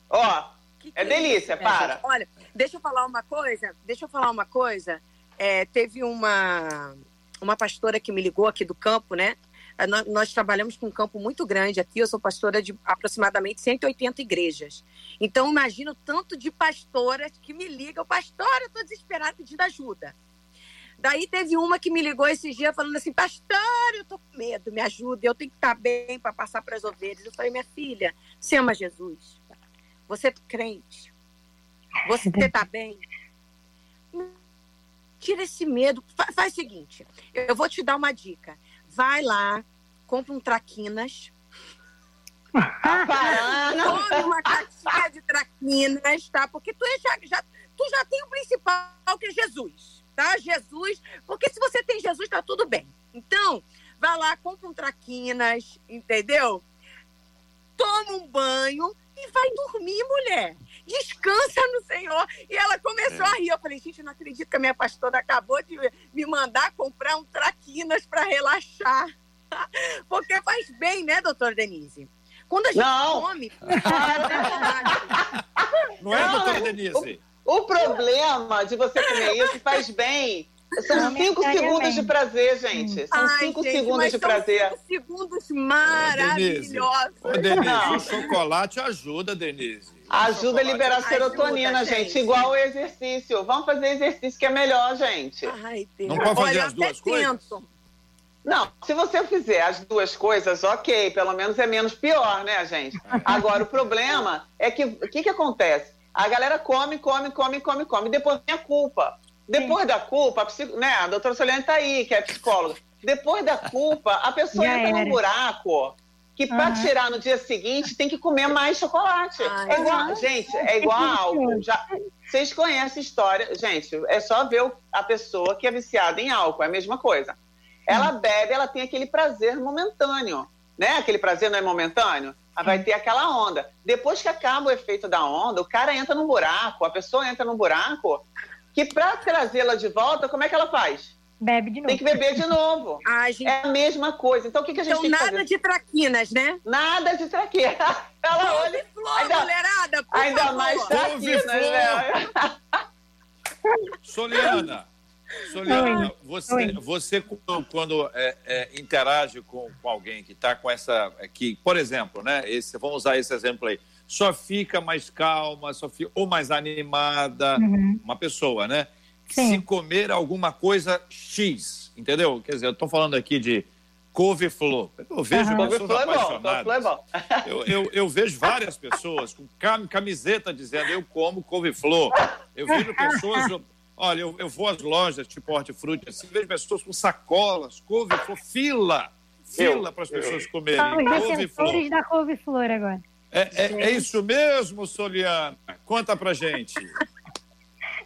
Ó, que é que é delícia, é, para. Olha, deixa eu falar uma coisa. Deixa eu falar uma coisa. É, teve uma uma pastora que me ligou aqui do campo, né? É, nós, trabalhamos com um campo muito grande aqui. Eu sou pastora de aproximadamente 180 igrejas. Então, imagino tanto de pastoras que me ligam: Pastora, estou desesperada pedindo ajuda. Daí teve uma que me ligou esses dias falando assim: Pastor, eu estou com medo, me ajuda, eu tenho que estar bem para passar para as ovelhas. Eu falei: Minha filha, você ama Jesus? Você é crente? Você está bem? tira esse medo. Faz o seguinte, eu vou te dar uma dica. Vai lá, compra um traquinas. Come uma caixinha de traquinas, tá? Porque tu já, já, tu já tem o principal, que é Jesus, tá? Jesus, porque se você tem Jesus, tá tudo bem. Então, vai lá, compra um traquinas, entendeu? Toma um banho e vai dormir, mulher descansa no Senhor. E ela começou é. a rir. Eu falei, gente, não acredito que a minha pastora acabou de me mandar comprar um traquinas para relaxar. (laughs) Porque faz bem, né, doutora Denise? Quando a gente Não. come. (laughs) Não é, é- Denise? O problema de você comer isso (laughs) faz bem. São Não cinco segundos de prazer, gente. São Ai, cinco gente, segundos mas de são prazer. cinco segundos Denise. maravilhosos. Ô, Denise, Não. o chocolate ajuda, Denise. Ajuda a liberar Ajuda, serotonina, gente. gente. Igual o exercício. Vamos fazer exercício que é melhor, gente. Ai, Deus. Não pode fazer Olha, eu as duas até coisas? tento. Não, se você fizer as duas coisas, ok, pelo menos é menos pior, né, gente? Agora, o problema é que o que, que acontece? A galera come, come, come, come, come, depois vem a culpa. Depois da culpa, a, psico- né, a doutora Soliane tá aí, que é psicóloga. Depois da culpa, a pessoa entra num buraco que para Aham. tirar no dia seguinte tem que comer mais chocolate. Ai, é igual, gente, é igual a álcool. Já, vocês conhecem a história, gente, é só ver a pessoa que é viciada em álcool, é a mesma coisa. Ela bebe, ela tem aquele prazer momentâneo, né? Aquele prazer não é momentâneo? Ela vai ter aquela onda. Depois que acaba o efeito da onda, o cara entra num buraco, a pessoa entra num buraco, que para trazê-la de volta, como é que ela faz? Bebe de novo. Tem que beber de novo. Gente. É a mesma coisa. Então o que, que a gente Então, tem que nada fazer? de traquinas, né? Nada de traqueira. (laughs) Ela olha Flor, ainda- mulherada, por ainda favor. mais traquinas, né? (laughs) Soliana, Soliana, Oi. você, Oi. você quando, quando, é, é, interage com, com alguém que está com essa. é, Que, por exemplo, né? Esse, vamos usar esse exemplo aí. Só fica mais calma, só fica, ou mais animada, Uhum. uma pessoa, né? Sim. Se comer alguma coisa X, entendeu? Quer dizer, eu estou falando aqui de couve-flor. Eu vejo Aham. pessoas Couve-flor é bom, apaixonadas. é bom. (laughs) Eu, eu, eu vejo várias pessoas com cam- camiseta dizendo eu como couve-flor. Eu vejo pessoas. olha, eu, eu vou às lojas tipo hortifruti, assim, vejo pessoas com sacolas, couve-flor, fila. Fila para as pessoas comerem os couve-flor. defensores da couve-flor agora. É, é, é isso mesmo, Soliana? Conta pra gente.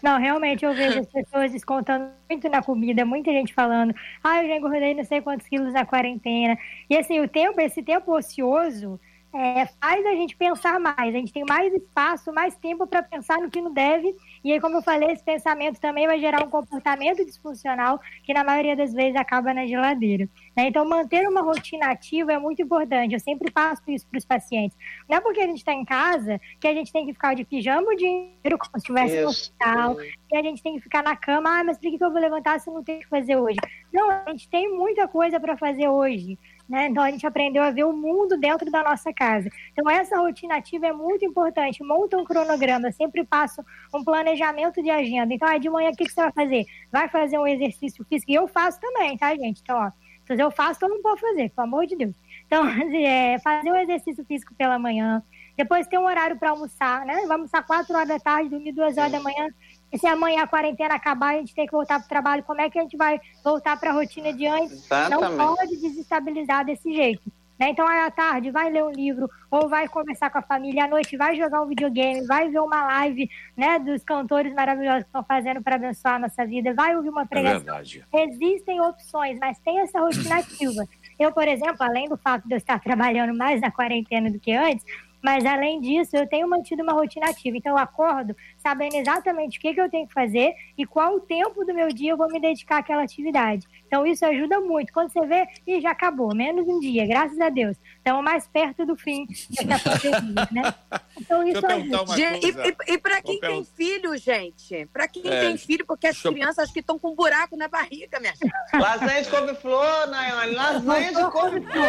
Não, realmente eu vejo as (laughs) pessoas descontando muito na comida, muita gente falando, ah, eu já engordei não sei quantos quilos na quarentena. E assim, o tempo, esse tempo ocioso é, faz a gente pensar mais. A gente tem mais espaço, mais tempo para pensar no que não deve. E aí, como eu falei, esse pensamento também vai gerar um comportamento disfuncional que na maioria das vezes acaba na geladeira. né? Então, manter uma rotina ativa é muito importante. Eu sempre passo isso para os pacientes. Não é porque a gente está em casa que a gente tem que ficar de pijama o dia inteiro, como se estivesse no hospital e a gente tem que ficar na cama, ah, mas por que eu vou levantar se eu não tenho o que fazer hoje? Não, a gente tem muita coisa para fazer hoje. Né? Então a gente aprendeu a ver o mundo dentro da nossa casa. Então essa rotina ativa é muito importante. Monta um cronograma, eu sempre passo um planejamento de agenda. Então, ah, de manhã o que, que você vai fazer? Vai fazer um exercício físico? E eu faço também, tá, gente? Então, ó, se eu faço, todo mundo pode fazer, pelo amor de Deus. Então, (laughs) é, fazer um exercício físico pela manhã, depois ter um horário para almoçar, né? Vai almoçar 4 horas da tarde, dormir 2 horas da manhã. E se amanhã a quarentena acabar, a gente tem que voltar para o trabalho, como é que a gente vai voltar para a rotina de antes? Não Exatamente. pode desestabilizar desse jeito. Né? Então, à tarde, vai ler um livro, ou vai conversar com a família, à noite vai jogar um videogame, vai ver uma live né, dos cantores maravilhosos que estão fazendo para abençoar a nossa vida, vai ouvir uma É pregação. verdade. Existem opções, mas tem essa rotina ativa. Eu, por exemplo, além do fato de eu estar trabalhando mais na quarentena do que antes, mas além disso, eu tenho mantido uma rotina ativa. Então, eu acordo sabendo exatamente o que, que eu tenho que fazer e qual o tempo do meu dia eu vou me dedicar àquela atividade. Então, isso ajuda muito. Quando você vê, e já acabou, menos um dia, graças a Deus. Estamos mais perto do fim dessa (laughs) pandemia, né? Então, isso eu ajuda. Gente, coisa. e, e, para quem tem filho, gente, para quem É, tem filho, porque as deixa eu- crianças acho que estão com um buraco na barriga, minha gente. Lasanha de couve-flor, Nayane. Lasanha de couve-flor.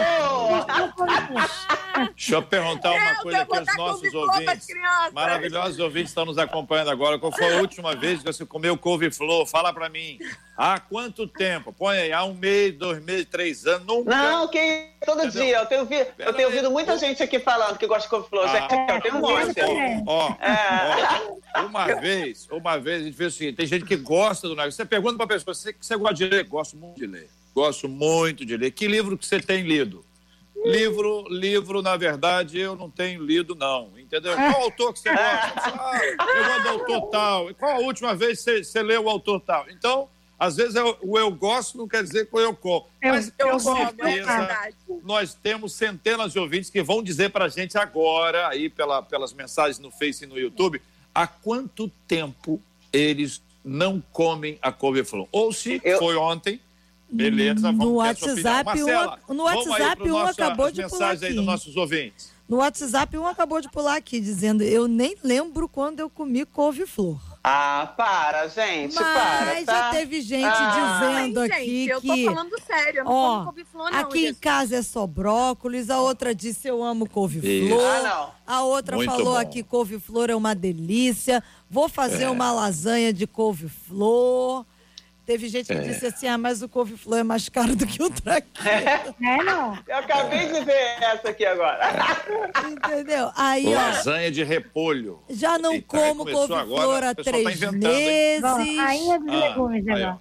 Deixa eu perguntar uma Eu coisa que os nossos ouvintes, maravilhosos ouvintes, estão nos acompanhando agora. Qual foi a última vez que você comeu couve-flor? Fala pra mim. Há quanto tempo? Põe aí, há um mês, dois meses, três anos, nunca. Não, que todo Entendeu? dia. Eu tenho, vi, eu tenho ouvido muita gente aqui falando que gosta de couve-flor. Ah. Gente, eu tenho um monte. É. Ó, É. ó, uma vez, uma vez, a gente fez o seguinte: tem gente que gosta do negócio. Você pergunta pra pessoa, você, você gosta de ler? Gosto muito de ler. Gosto muito de ler. Que livro que você tem lido? Livro, livro, na verdade, eu não tenho lido, não. Entendeu? Qual autor que você gosta? Ah, eu gosto do autor tal. E Qual a última vez que você, leu o autor tal? Então, às vezes, eu- o eu gosto não quer dizer que eu como. Eu- Mas, Eu com gosto, é certeza, verdade. nós temos centenas de ouvintes que vão dizer para a gente agora, aí pela, pelas mensagens no Face e no YouTube, há quanto tempo eles não comem a couve-flor. Ou se Eu- foi ontem, Beleza, vamos no WhatsApp, um, no WhatsApp um nossa, acabou de pular aqui. Aí dos nossos ouvintes. No WhatsApp um acabou de pular aqui dizendo: "Eu nem lembro quando eu comi couve-flor". Ah, para, gente, Mas para. Mas tá? já teve gente ah. dizendo Ai, aqui gente, que. Eu tô falando sério, eu não ó, como couve-flor, não. Aqui em casa é só brócolis, a outra disse eu amo couve-flor. Ah, não. A outra Muito falou bom. aqui couve-flor é uma delícia. Vou fazer é. uma lasanha de couve-flor. Teve gente que é. disse assim: ah, mas o couve-flor é mais caro do que o traqueiro. É, não. Eu acabei de ver essa aqui agora. Entendeu? Aí, Lasanha ó, de repolho. Já não Eita, como couve-flor há tá três tá meses. Bom, rainha dos ah, legumes agora.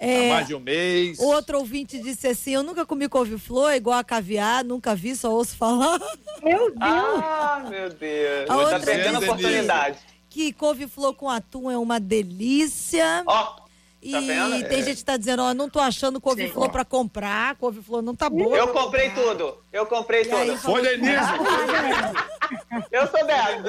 É, há mais de um mês. Outro ouvinte disse assim: Eu nunca comi couve-flor igual a caviar, nunca vi, só ouço falar. Meu Deus! Ah, meu Deus. A outra tá perdendo oportunidade. Que couve-flor com atum é uma delícia. Ó. Oh. E tá tem é. gente que tá dizendo, ó, não tô achando couve-flor para comprar, couve-flor não tá boa. Eu comprei tudo, eu comprei e tudo. Foi Denise! (laughs) eu sou dela.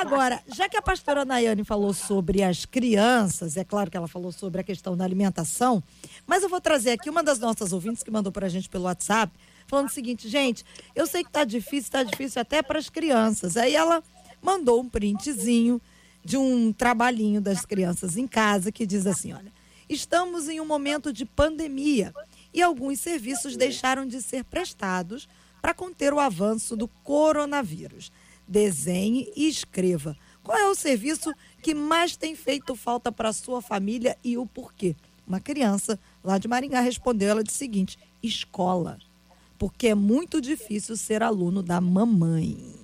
Agora, já que a pastora Nayane falou sobre as crianças, é claro que ela falou sobre a questão da alimentação, mas eu vou trazer aqui uma das nossas ouvintes que mandou para a gente pelo WhatsApp, falando o seguinte, gente, eu sei que tá difícil, tá difícil até para as crianças. Aí ela mandou um printzinho de um trabalhinho das crianças em casa que diz assim: olha, estamos em um momento de pandemia e alguns serviços deixaram de ser prestados para conter o avanço do coronavírus. Desenhe e escreva. Qual é o serviço que mais tem feito falta para sua família e o porquê? Uma criança lá de Maringá respondeu ela de seguinte: escola. Porque é muito difícil ser aluno da mamãe.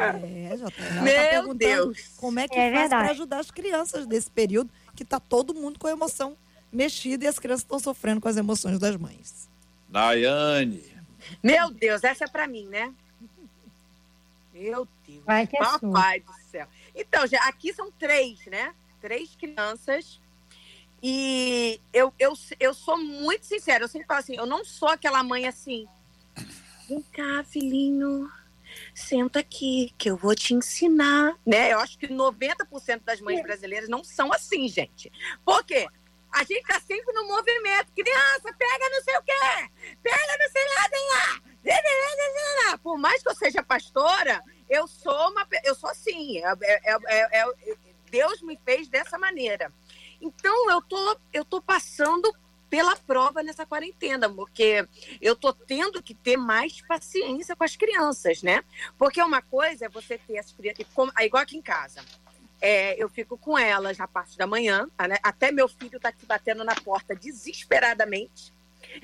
É, já tá, Meu tá Deus. Como é que é faz para ajudar as crianças nesse período que tá todo mundo com a emoção mexida e as crianças estão sofrendo com as emoções das mães? Daiane. Meu Deus, essa é para mim, né? Meu Deus. Vai que é Papai sua. do céu. Então, já, aqui são três, né? Três crianças. E eu, eu, eu sou muito sincera. Eu sempre falo assim, eu não sou aquela mãe assim. Vem cá, filhinho senta aqui, que eu vou te ensinar, né? Eu acho que 90% das mães brasileiras não são assim, gente. Por quê? A gente tá sempre no movimento. Criança, pega não sei o quê, pega não sei nada lá. Por mais que eu seja pastora, eu sou uma, eu sou assim. É, é, é, é, Deus me fez dessa maneira. Então eu tô, eu tô passando pela prova nessa quarentena, porque eu tô tendo que ter mais paciência com as crianças, né? Porque uma coisa é você ter as crianças, é igual aqui em casa. É, eu fico com elas na parte da manhã, né? até meu filho tá aqui batendo na porta desesperadamente.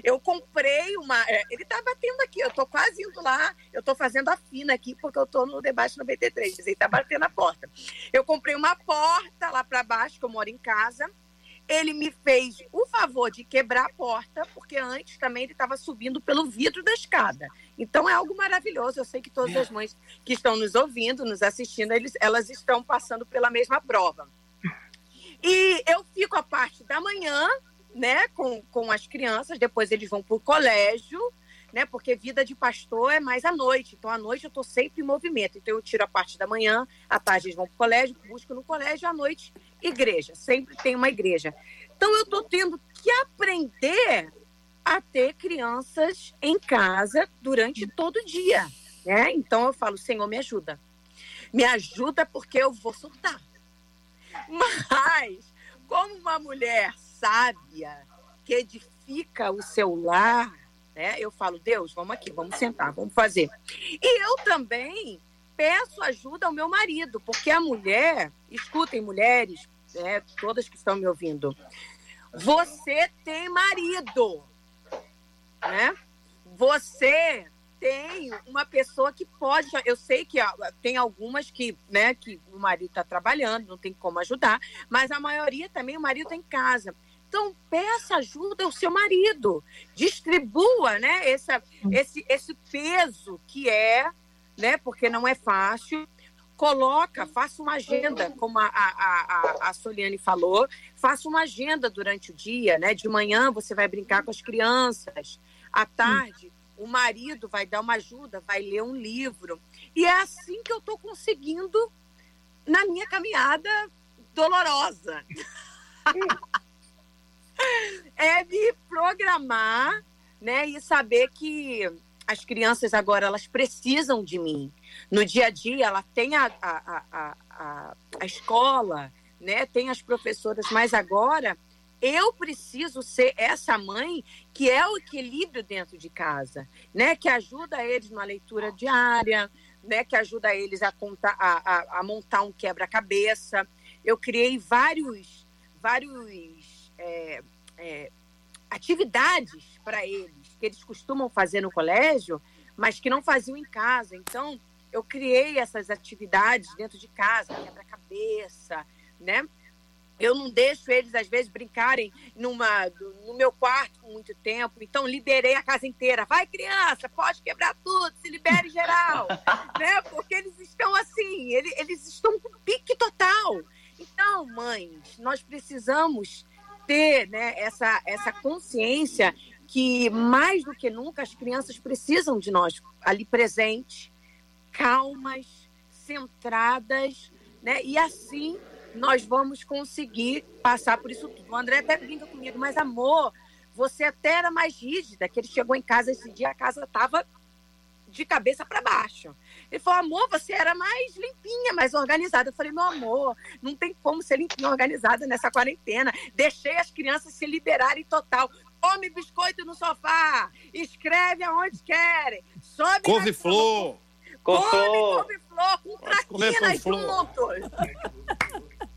Eu comprei uma. É, ele tá batendo aqui, eu tô quase indo lá, eu tô fazendo a fina aqui, porque eu tô no debate 93, ele tá batendo a porta. Eu comprei uma porta lá para baixo, que eu moro em casa, ele me fez o favor de quebrar a porta, porque antes também ele estava subindo pelo vidro da escada. Então é algo maravilhoso. Eu sei que todas as mães que estão nos ouvindo, nos assistindo, eles, elas estão passando pela mesma prova. E eu fico a parte da manhã, né, com, com as crianças, depois eles vão para o colégio, né, porque vida de pastor é mais à noite. Então, à noite eu estou sempre em movimento. Então, eu tiro a parte da manhã, à tarde eles vão para o colégio, busco no colégio, à noite igreja, sempre tem uma igreja. Então eu estou tendo que aprender a ter crianças em casa durante todo o dia. Né? Então eu falo, Senhor, me ajuda. Me ajuda porque eu vou surtar. Mas, como uma mulher sábia que edifica o seu lar, né? Eu falo, Deus, vamos aqui, vamos sentar, vamos fazer. E eu também peço ajuda ao meu marido, porque a mulher, escutem mulheres, né, todas que estão me ouvindo, você tem marido, né? Você tem uma pessoa que pode. Eu sei que tem algumas que, né, que o marido está trabalhando, não tem como ajudar, mas a maioria também o marido está em casa. Então, peça ajuda ao seu marido. Distribua né, esse, esse, esse peso que é né? Porque não é fácil. Coloca, faça uma agenda, como a, a, a, a Soliane falou, faça uma agenda durante o dia, né? De manhã você vai brincar com as crianças, à tarde o marido vai dar uma ajuda, vai ler um livro. E é assim que eu estou conseguindo na minha caminhada dolorosa. (laughs) é me programar, né? E saber que as crianças agora elas precisam de mim. No dia a dia, ela tem a, a, a, a, a escola, né? Tem as professoras, mas agora eu preciso ser essa mãe que é o equilíbrio dentro de casa, né? Que ajuda eles na leitura diária, né? Que ajuda eles a, contar, a, a, a montar um quebra-cabeça. Eu criei vários, vários é, é, atividades para eles que eles costumam fazer no colégio, mas que não faziam em casa. Então, eu criei essas atividades dentro de casa, quebra-cabeça, né? Eu não deixo eles, às vezes, brincarem numa, no meu quarto por muito tempo. Então, liberei a casa inteira. Vai, criança, pode quebrar tudo, se libere geral. (laughs) né? Porque eles estão assim, eles, eles estão com pique total. Então, mães, nós precisamos ter né, essa, essa consciência que, mais do que nunca, as crianças precisam de nós ali presentes, calmas, centradas, né? E assim nós vamos conseguir passar por isso tudo. O André até brinca comigo, mas amor, você até era mais rígida, que ele chegou em casa esse dia, a casa estava de cabeça para baixo. Ele falou, amor, você era mais limpinha, mais organizada. Eu falei, meu amor, não tem como ser limpinha organizada nessa quarentena. Deixei as crianças se liberarem total. Come biscoito no sofá, escreve aonde querem, sobe couve-flor. Come couve-flor com traquinas juntos.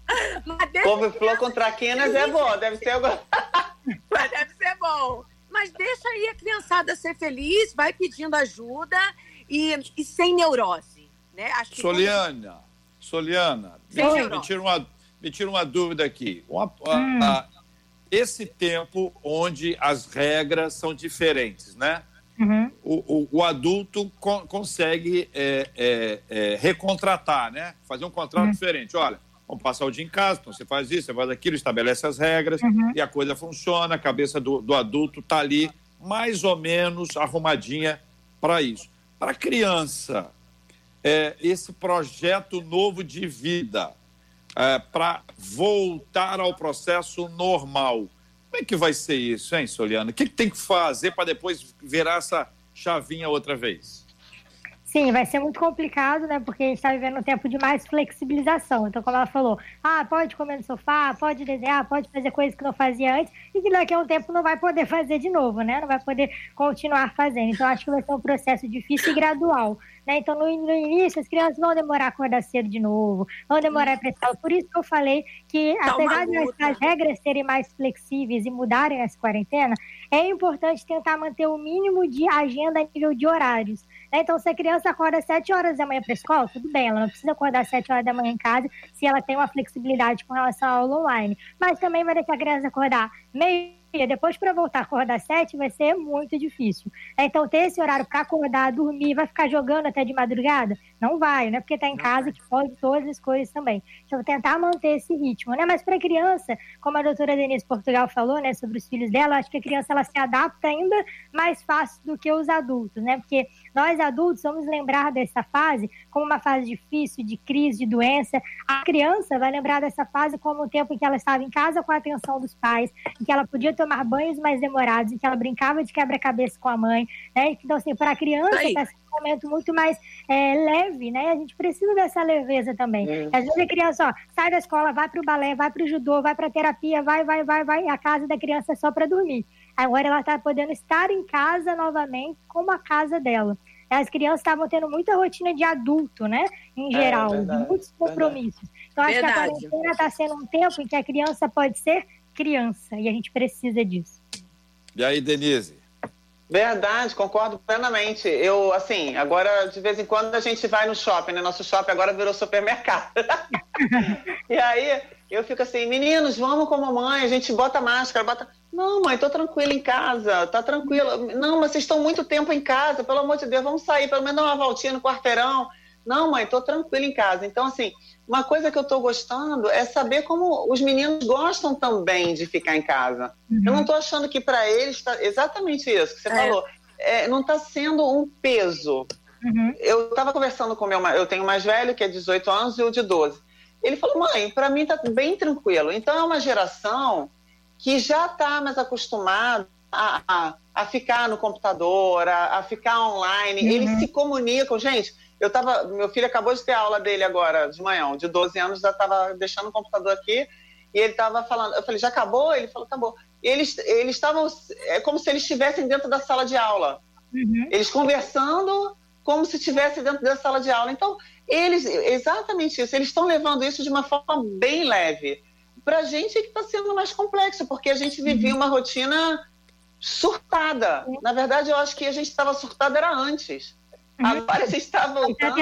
(laughs) Couve-flor com traquinas é bom, deve ser (laughs) Mas deve ser bom. Mas deixa aí a criançada ser feliz, vai pedindo ajuda e, e sem neurose. Né? Acho que Soliana, quando... Soliana, me, me, tira uma, me tira uma dúvida aqui. Uma, hum. a, a, esse tempo onde as regras são diferentes, né? Uhum. O, o, o, adulto con consegue é, é, é, recontratar, né? Fazer um contrato uhum. diferente. Olha, vamos passar o dia em casa, então você faz isso, você faz aquilo, estabelece as regras uhum. e a coisa funciona, a cabeça do, do adulto está ali mais ou menos arrumadinha para isso. Para a criança, é, esse projeto novo de vida, é, para voltar ao processo normal, como é que vai ser isso, hein, Soliana? O que, que tem que fazer para depois virar essa chavinha outra vez? Sim, vai ser muito complicado, né? Porque a gente está vivendo um tempo de mais flexibilização. Então, como ela falou, ah, pode comer no sofá, pode desenhar, pode fazer coisas que não fazia antes e que daqui a um tempo não vai poder fazer de novo, né? Não vai poder continuar fazendo. Então, acho que vai ser um processo difícil e gradual. Né? Então, no, no, início, as crianças vão demorar a acordar cedo de novo, vão demorar a prestar. Por isso que eu falei que, tá apesar de as regras serem mais flexíveis e mudarem essa quarentena, é importante tentar manter o mínimo de agenda a nível de horários. Né? Então, se a criança acorda às 7 horas da manhã para a escola, tudo bem, ela não precisa acordar às 7 horas da manhã em casa se ela tem uma flexibilidade com relação à aula online. Mas também vai deixar a criança acordar meio depois para voltar a acordar às sete vai ser muito difícil. Então, ter esse horário para acordar, dormir, vai ficar jogando até de madrugada? Não vai, né? Porque está em casa que pode todas as coisas também. Então, tentar manter esse ritmo, né? Mas para a criança, como a doutora Denise Portugal falou, né, sobre os filhos dela, acho que a criança ela se adapta ainda mais fácil do que os adultos, né? Porque nós adultos vamos lembrar dessa fase como uma fase difícil, de crise, de doença. A criança vai lembrar dessa fase como um tempo em que ela estava em casa com a atenção dos pais, em que ela podia tomar banhos mais demorados, em que ela brincava de quebra-cabeça com a mãe, né? Então, assim, para a criança, está sendo um momento muito mais é, leve, né? A gente precisa dessa leveza também. É. Às vezes a criança, ó, sai da escola, vai para o balé, vai para o judô, vai para terapia, vai, vai, vai, vai. A casa da criança é só para dormir. Agora ela está podendo estar em casa novamente, como a casa dela. As crianças estavam tendo muita rotina de adulto, né? Em é, geral, é, verdade, muitos compromissos. Verdade. Então, acho verdade. que a quarentena está sendo um tempo em que a criança pode ser criança e a gente precisa disso. E aí, Denise? Verdade, concordo plenamente. Eu, assim, agora de vez em quando a gente vai no shopping, né? Nosso shopping agora virou supermercado. (laughs) e aí eu fico assim, meninos, vamos com a mamãe, a gente bota máscara, bota. Não, mãe, tô tranquila em casa, tá tranquila. Não, mas vocês estão muito tempo em casa, pelo amor de Deus, vamos sair, pelo menos dar uma voltinha no quarteirão. Não, mãe, tô tranquila em casa. Então, assim, uma coisa que eu estou gostando é saber como os meninos gostam também de ficar em casa. Uhum. Eu não estou achando que para eles está exatamente isso que você é. falou. É, não está sendo um peso. Uhum. Eu estava conversando com o meu, eu tenho o mais velho que é 18 anos e o de 12. Ele falou, mãe, para mim está bem tranquilo. Então é uma geração que já está mais acostumado a, a, a, ficar no computador, a, a ficar online. Uhum. Eles se comunicam. Gente, eu tava. Meu filho acabou de ter aula dele agora, de manhã, de 12 anos, já estava deixando o computador aqui. E ele estava falando, eu falei, já acabou? Ele falou, acabou. Eles estavam, é como se eles estivessem dentro da sala de aula. Uhum. Eles conversando como se estivesse dentro da sala de aula. Então, eles, exatamente isso, eles estão levando isso de uma forma bem leve. Para a gente é que está sendo mais complexo, porque a gente vivia uhum. uma rotina surtada. Na verdade, eu acho que a gente estava surtada era antes. Uhum. Agora a gente está voltando.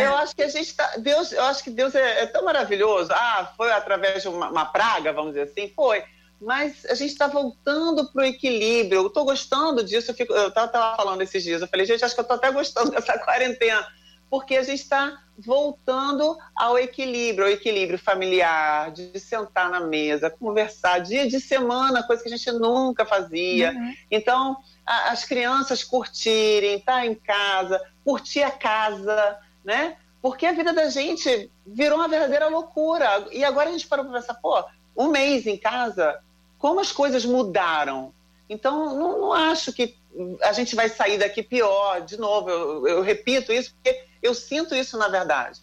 Eu acho que a gente está. Deus, eu acho que Deus é, é, tão maravilhoso. Ah, foi através de uma, uma praga, vamos dizer assim, foi mas a gente está voltando para o equilíbrio. Eu estou gostando disso. Eu estava falando esses dias. Eu falei, gente, acho que eu estou até gostando (laughs) dessa quarentena, porque a gente está voltando ao equilíbrio, ao equilíbrio familiar, de sentar na mesa, conversar, dia de semana, coisa que a gente nunca fazia. Uhum. Então, a, as crianças curtirem, estar tá em casa, curtir a casa, né? Porque a vida da gente virou uma verdadeira loucura. E agora a gente parou para pensar, pô, um mês em casa como as coisas mudaram. Então, não, não acho que a gente vai sair daqui pior. De novo, eu, eu repito isso porque eu sinto isso na verdade.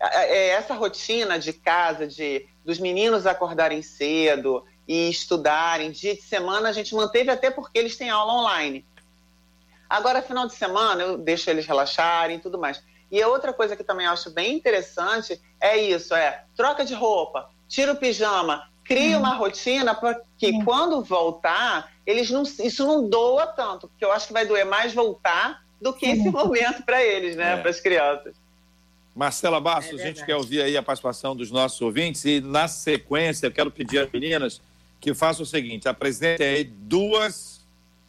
É, é essa rotina de casa, de dos meninos acordarem cedo e estudarem, dia de semana a gente manteve até porque eles têm aula online. Agora, final de semana, eu deixo eles relaxarem e tudo mais. E a outra coisa que também acho bem interessante é isso, é troca de roupa, tira o pijama, cria uma rotina para que quando voltar, eles não, isso não doa tanto, porque eu acho que vai doer mais voltar do que esse momento para eles, né, é. para as crianças. Marcela Bastos, é a gente quer ouvir aí a participação dos nossos ouvintes e na sequência eu quero pedir às meninas que façam o seguinte, apresentem aí duas,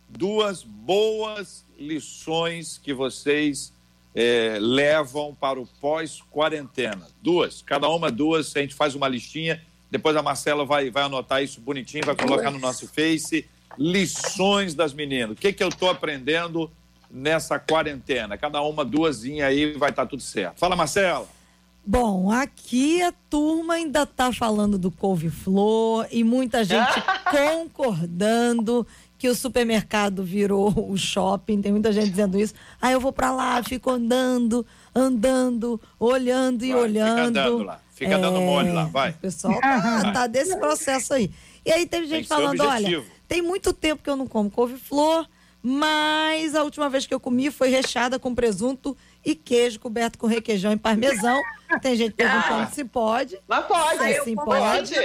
duas boas lições que vocês é, levam para o pós-quarentena. Duas, cada uma duas, a gente faz uma listinha depois a Marcela vai, vai anotar isso bonitinho, vai colocar no nosso Face. Lições das meninas. O que, que eu estou aprendendo nessa quarentena? Cada uma, duasinha aí, vai estar tá tudo certo. Fala, Marcela. Bom, aqui a turma ainda está falando do couve-flor e muita gente (laughs) concordando que o supermercado virou o shopping. Tem muita gente dizendo isso. Aí ah, eu vou para lá, fico andando, andando, olhando e vai, olhando. Fica andando lá. Fica é, dando mole lá, vai. O pessoal tá, tá desse processo aí. E aí teve gente falando, olha, tem muito tempo que eu não como couve-flor, mas a última vez que eu comi foi recheada com presunto e queijo coberto com requeijão e parmesão. Tem gente perguntando ah, se pode. Mas pode. Se sim, pode.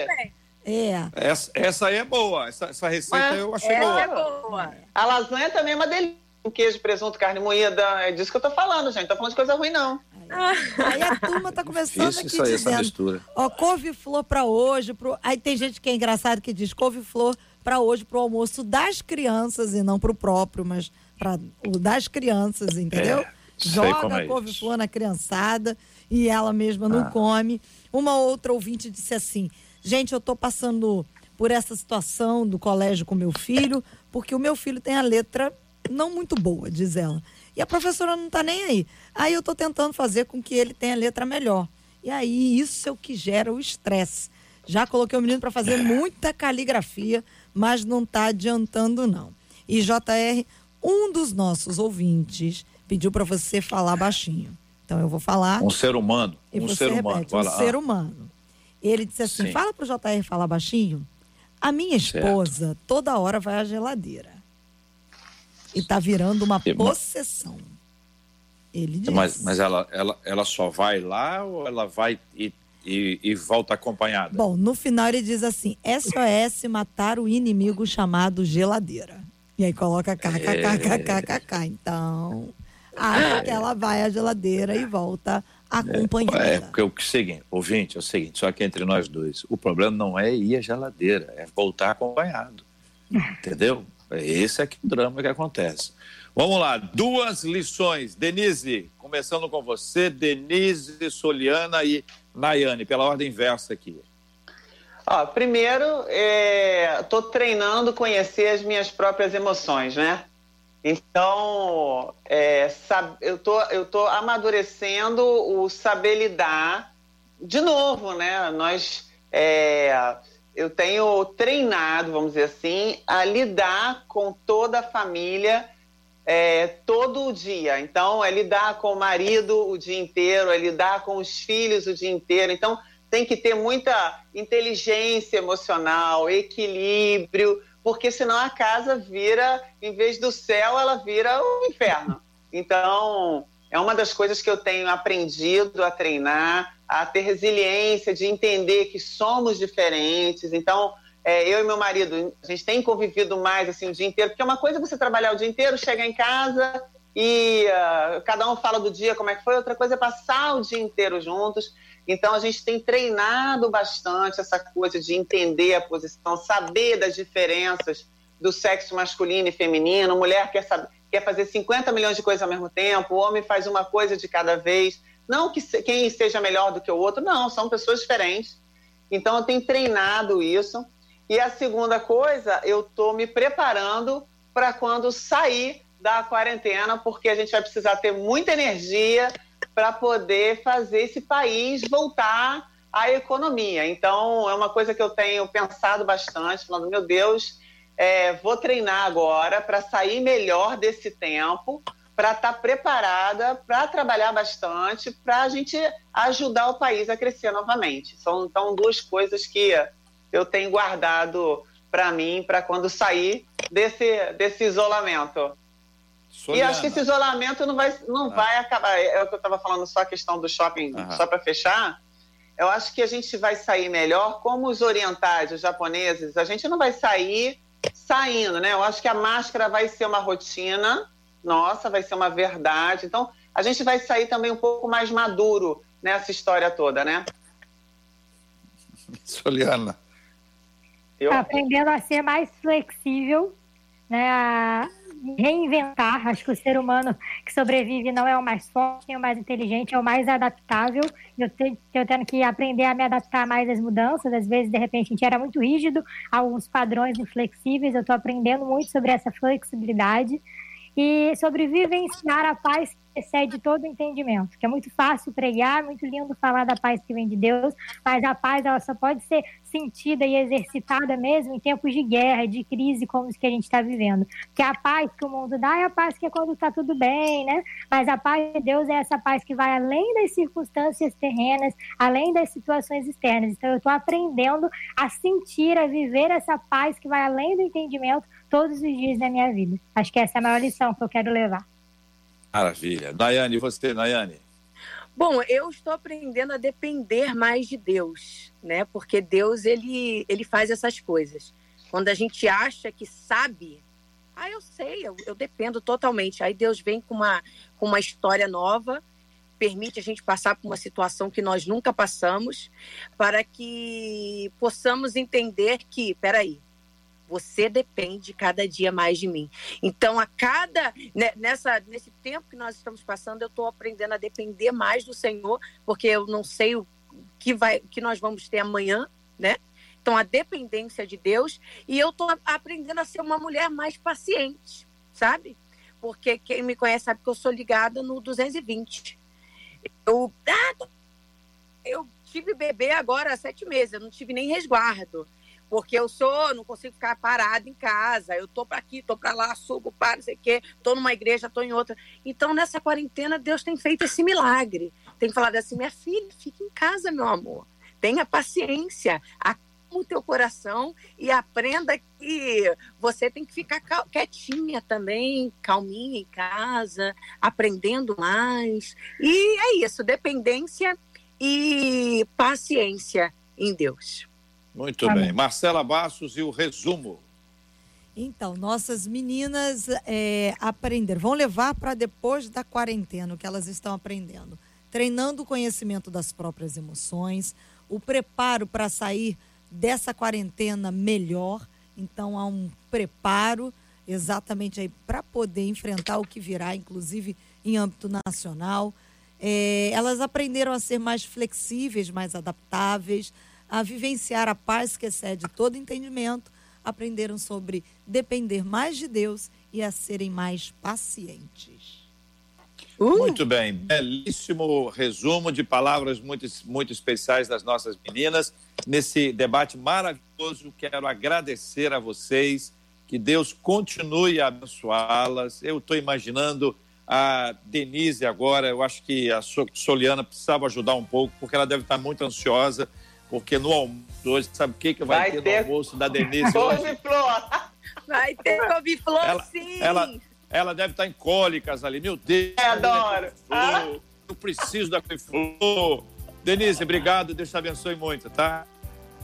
É. Essa, essa aí é boa. Essa, essa receita mas eu achei boa. É boa. A lasanha também é uma delícia. Queijo, presunto, carne moída. É disso que eu tô falando, gente. Não tô falando de coisa ruim, não. Aí a turma tá começando aqui isso aí, dizendo, ó, couve-flor para hoje, pro... aí tem gente que é engraçado que diz couve-flor para hoje pro almoço das crianças e não pro próprio, mas para o das crianças, entendeu? É, Joga é couve-flor na criançada e ela mesma não ah. come. Uma outra ouvinte disse assim: "Gente, eu tô passando por essa situação do colégio com meu filho, porque o meu filho tem a letra não muito boa", diz ela. E a professora não está nem aí. Aí eu estou tentando fazer com que ele tenha letra melhor. E aí isso é o que gera o estresse. Já coloquei o menino para fazer muita caligrafia, mas não está adiantando não. E JR, um dos nossos ouvintes pediu para você falar baixinho. Então eu vou falar. Um ser humano. E um ser humano. Um ser humano. Ele disse assim: Sim. fala pro JR falar baixinho. A minha esposa certo. toda hora vai à geladeira. E está virando uma possessão. Ele diz. Mas, mas ela, ela, ela só vai lá ou ela vai e, e, e volta acompanhada? Bom, no final ele diz assim: SOS matar o inimigo chamado geladeira. E aí coloca kkkkkk. É... Então, acha que ela vai à geladeira e volta acompanhada. É, porque o seguinte, ouvinte, é o seguinte, só que entre nós dois, o problema não é ir à geladeira, é voltar acompanhado. Entendeu? Esse é que o drama que acontece. Vamos lá, duas lições. Denise, começando com você, Denise, Soliana e Nayane, pela ordem inversa aqui. Ó, primeiro, estou é, treinando conhecer as minhas próprias emoções, né? Então, é, sab, eu tô, eu tô amadurecendo o saber lidar de novo, né? Nós é, eu tenho treinado, vamos dizer assim, a lidar com toda a família é, todo o dia. Então, é lidar com o marido o dia inteiro, é lidar com os filhos o dia inteiro. Então, tem que ter muita inteligência emocional, equilíbrio, porque senão a casa vira, em vez do céu, ela vira o inferno. Então, é uma das coisas que eu tenho aprendido a treinar, a ter resiliência, de entender que somos diferentes. Então, é, eu e meu marido, a gente tem convivido mais assim o dia inteiro, porque é uma coisa você trabalhar o dia inteiro, chegar em casa e uh, cada um fala do dia como é que foi, outra coisa é passar o dia inteiro juntos. Então a gente tem treinado bastante essa coisa de entender a posição, saber das diferenças do sexo masculino e feminino. Mulher quer saber, quer fazer 50 milhões de coisas ao mesmo tempo, o homem faz uma coisa de cada vez. Não que quem seja melhor do que o outro, não, são pessoas diferentes. Então eu tenho treinado isso. E a segunda coisa, eu estou me preparando para quando sair da quarentena, porque a gente vai precisar ter muita energia para poder fazer esse país voltar à economia. Então, é uma coisa que eu tenho pensado bastante, falando, meu Deus, é, vou treinar agora para sair melhor desse tempo, para estar tá preparada, para trabalhar bastante, para a gente ajudar o país a crescer novamente. São então duas coisas que eu tenho guardado para mim, para quando sair desse, desse isolamento. Soliana. E acho que esse isolamento não vai, não ah. vai acabar. É o que eu estava falando, só a questão do shopping, só para fechar. Eu acho que a gente vai sair melhor, como os orientais, os japoneses, a gente não vai sair saindo, né? Eu acho que a máscara vai ser uma rotina nossa, vai ser uma verdade. Então, a gente vai sair também um pouco mais maduro nessa história toda, né? (laughs) Soliana. Eu... Aprendendo a ser mais flexível, né? A reinventar. Acho que o ser humano que sobrevive não é o mais forte, nem o mais inteligente, é o mais adaptável. Eu, te, eu tendo que aprender a me adaptar mais às mudanças. Às vezes, de repente, a gente era muito rígido, alguns padrões inflexíveis. Eu estou aprendendo muito sobre essa flexibilidade e sobre vivenciar a paz que excede todo entendimento. Que é muito fácil pregar, muito lindo falar da paz que vem de Deus, mas a paz ela só pode ser sentida e exercitada mesmo em tempos de guerra, de crise como os que a gente está vivendo. Que a paz que o mundo dá é a paz que é quando está tudo bem, né? Mas a paz de Deus é essa paz que vai além das circunstâncias terrenas, além das situações externas. Então eu estou aprendendo a sentir, a viver essa paz que vai além do entendimento todos os dias da minha vida. Acho que essa é a maior lição que eu quero levar. Maravilha. Nayane, e você, Nayane? Bom, eu estou aprendendo a depender mais de Deus, né? Porque Deus, ele, ele faz essas coisas. Quando a gente acha que sabe, ah, eu sei, eu, eu dependo totalmente. Aí Deus vem com uma, com uma história nova, permite a gente passar por uma situação que nós nunca passamos, para que possamos entender que, peraí, você depende cada dia mais de mim. Então, a cada né, nessa nesse tempo que nós estamos passando, eu estou aprendendo a depender mais do Senhor, porque eu não sei o que vai que nós vamos ter amanhã, né? Então, a dependência de Deus e eu estou aprendendo a ser uma mulher mais paciente, sabe? Porque quem me conhece sabe que eu sou ligada no 220. Eu, ah, eu tive bebê agora há sete meses, eu não tive nem resguardo porque eu sou, não consigo ficar parada em casa, eu tô para aqui, tô para lá, subo, para, não sei o quê, tô numa igreja, tô em outra. Então, nessa quarentena, Deus tem feito esse milagre. Tem falado assim, minha filha, fique em casa, meu amor. Tenha paciência, acalma o teu coração e aprenda que você tem que ficar quietinha também, calminha em casa, aprendendo mais. E é isso, dependência e paciência em Deus. Muito Amém. bem. Marcela Bastos e o resumo. Então, nossas meninas é, aprenderam, vão levar para depois da quarentena o que elas estão aprendendo. Treinando o conhecimento das próprias emoções, o preparo para sair dessa quarentena melhor. Então, há um preparo exatamente aí para poder enfrentar o que virá, inclusive em âmbito nacional. É, elas aprenderam a ser mais flexíveis, mais adaptáveis, a vivenciar a paz que excede todo entendimento, aprenderam sobre depender mais de Deus e a serem mais pacientes. Uh. Muito bem, belíssimo resumo de palavras muito, muito especiais das nossas meninas. Nesse debate maravilhoso, quero agradecer a vocês, que Deus continue a abençoá-las. Eu estou imaginando a Denise agora, eu acho que a Soliana precisava ajudar um pouco, porque ela deve estar muito ansiosa, porque no almoço hoje, sabe o que, que vai, vai ter, ter, no almoço da Denise (laughs) hoje? Vai ter couve-flor, sim! Ela, ela deve estar em cólicas ali, meu Deus! É, adoro! Ah? Eu preciso da couve-flor! Denise, obrigado, Deus te abençoe muito, tá?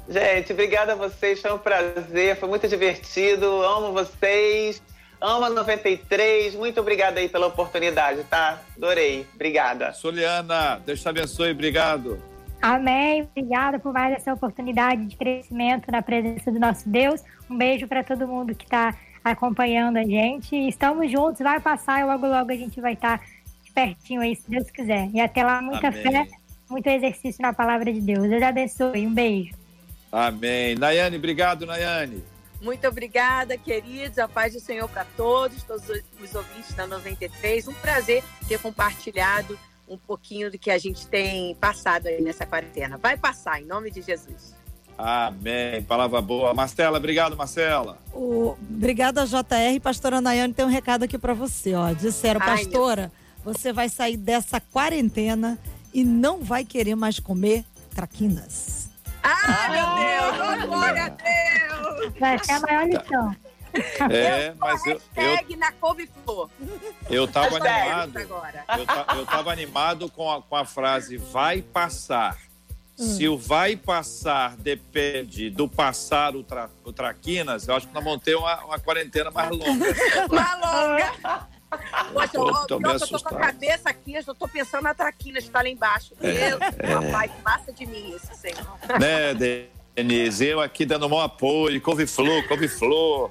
Gente, obrigada a vocês, foi um prazer, foi muito divertido, amo vocês. Ama 93, muito obrigada aí pela oportunidade, tá? Adorei, obrigada. Soliana, Deus te abençoe, obrigado. Amém, obrigada por mais essa oportunidade de crescimento na presença do nosso Deus. Um beijo para todo mundo que está acompanhando a gente. Estamos juntos, vai passar e logo logo a gente vai estar tá pertinho aí, se Deus quiser. E até lá, muita Amém. fé, muito exercício na palavra de Deus. Deus abençoe, um beijo. Amém. Nayane, obrigado, Nayane. Muito obrigada, queridos. A paz do Senhor para todos, todos os ouvintes da 93. Um prazer ter compartilhado um pouquinho do que a gente tem passado aí nessa quarentena. Vai passar, em nome de Jesus. Amém. Palavra boa. Marcela, obrigado, Marcela. O... Obrigada, JR. Pastora Nayane tem um recado aqui para você. Ó. Disseram, Ai, pastora, meu... você vai sair dessa quarentena e não vai querer mais comer traquinas. Ai, meu Deus! glória a Deus! Vai ser a maior lição. É, eu mas eu, eu na couve-flor. Eu tava animado. Eu, eu tava animado com a, com a frase vai passar. Hum. Se o vai passar depende do passar o, tra, o traquinas, eu acho que nós vamos ter uma, uma quarentena mais longa. (laughs) mais longa. Poxa, eu, tô, eu, eu tô com a cabeça aqui, eu tô pensando na traquina que tá lá embaixo. É, Deus, é. rapaz, passa de mim isso, Senhor. Né, Denise, eu aqui dando um apoio, couve-flor, couve-flor.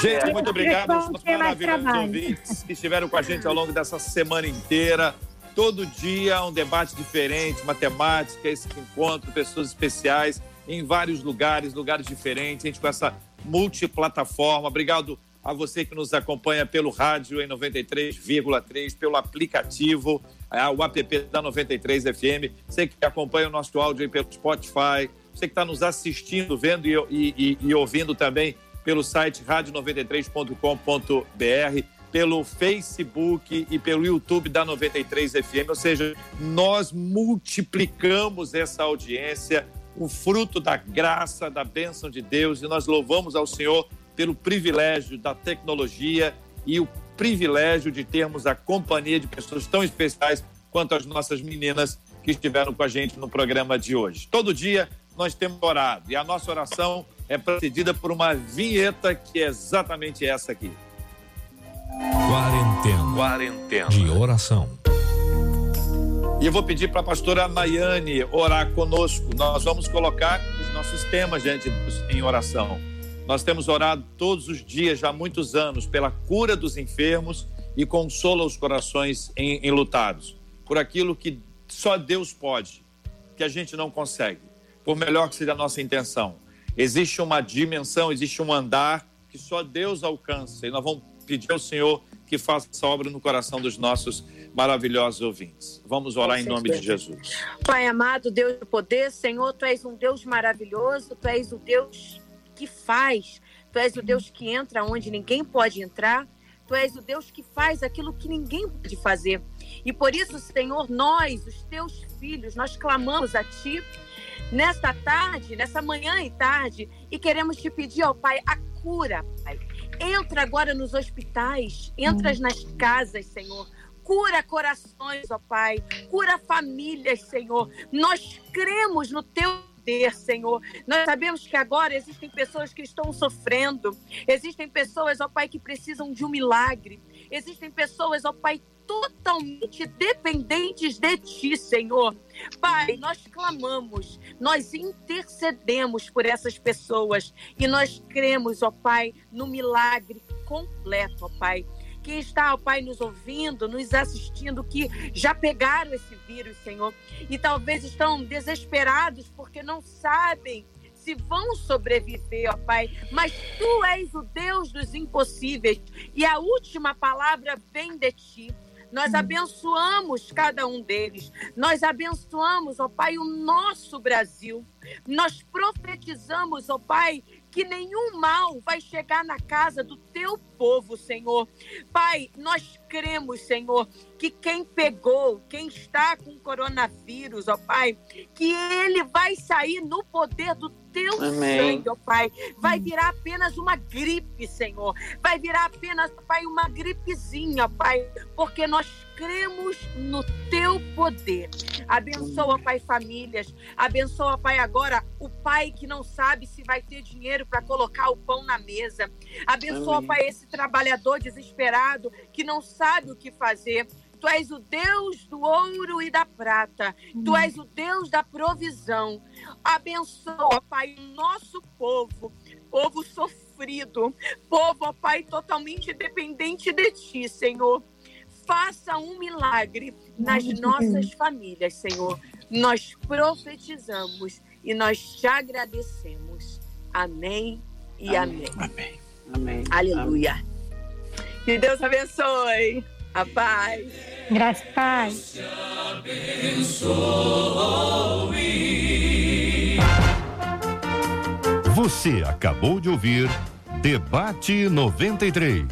Gente, muito obrigado aos maravilhosos ouvintes que estiveram com a gente ao longo dessa semana inteira. Todo dia um debate diferente, matemática, esse encontro, pessoas especiais em vários lugares, lugares diferentes, a gente com essa multiplataforma. Obrigado a você que nos acompanha pelo rádio em 93,3, pelo aplicativo, é, o app da 93 FM, você que acompanha o nosso áudio pelo Spotify, você que está nos assistindo, vendo e, e, e ouvindo também pelo site rádio93.com.br, pelo Facebook e pelo YouTube da 93 FM, ou seja, nós multiplicamos essa audiência, o fruto da graça, da bênção de Deus, e nós louvamos ao Senhor pelo privilégio da tecnologia e o privilégio de termos a companhia de pessoas tão especiais quanto as nossas meninas que estiveram com a gente no programa de hoje. Todo dia nós temos orado e a nossa oração é precedida por uma vinheta que é exatamente essa aqui. Quarentena. Quarentena. De oração. E eu vou pedir para a pastora Maiane orar conosco. Nós vamos colocar os nossos temas diante Deus em oração. Nós temos orado todos os dias, já há muitos anos, pela cura dos enfermos e consola os corações enlutados. Por aquilo que só Deus pode, que a gente não consegue, por melhor que seja a nossa intenção. Existe uma dimensão, existe um andar que só Deus alcança. E nós vamos pedir ao Senhor que faça essa obra no coração dos nossos maravilhosos ouvintes. Vamos orar em nome de Jesus. Pai amado, Deus do poder, Senhor, tu és um Deus maravilhoso, tu és o Deus que faz. Tu és o Deus que entra onde ninguém pode entrar. Tu és o Deus que faz aquilo que ninguém pode fazer. E por isso, Senhor, nós, os teus filhos, nós clamamos a Ti nesta tarde, nessa manhã e tarde, e queremos te pedir, ó Pai, a cura, Pai. Entra agora nos hospitais, entra nas casas, Senhor. Cura corações, ó Pai. Cura famílias, Senhor. Nós cremos no Teu poder, Senhor. Nós sabemos que agora existem pessoas que estão sofrendo, existem pessoas, ó Pai, que precisam de um milagre, existem pessoas, ó Pai, totalmente dependentes de Ti, Senhor. Pai, nós clamamos, nós intercedemos por essas pessoas e nós cremos, ó Pai, no milagre completo, ó Pai quem está, ó Pai, nos ouvindo, nos assistindo, que já pegaram esse vírus, Senhor, e talvez estão desesperados porque não sabem se vão sobreviver, ó Pai. Mas Tu és o Deus dos impossíveis e a última palavra vem de Ti. Nós abençoamos cada um deles. Nós abençoamos, ó Pai, o nosso Brasil. Nós profetizamos, ó Pai, que nenhum mal vai chegar na casa do teu povo, Senhor. Pai, nós cremos, Senhor, que quem pegou, quem está com coronavírus, ó Pai, que ele vai sair no poder do teu Amém. sangue, ó Pai. Vai virar apenas uma gripe, Senhor. Vai virar apenas, Pai, uma gripezinha, Pai, porque nós cremos no teu poder. Abençoa, Pai, famílias. Abençoa, Pai, agora o pai que não sabe se vai ter dinheiro para colocar o pão na mesa. Abençoa, Amém. Pai, esse trabalhador desesperado que não sabe o que fazer. Tu és o Deus do ouro e da prata. Tu és o Deus da provisão. Abençoa, Pai, o nosso povo, povo sofrido, povo, ó Pai, totalmente dependente de Ti, Senhor faça um milagre nas nossas famílias, Senhor. Nós profetizamos e nós te agradecemos. Amém e amém. Amém. amém. Aleluia. Amém. Que Deus abençoe. A paz. Graças a paz. Você acabou de ouvir Debate 93.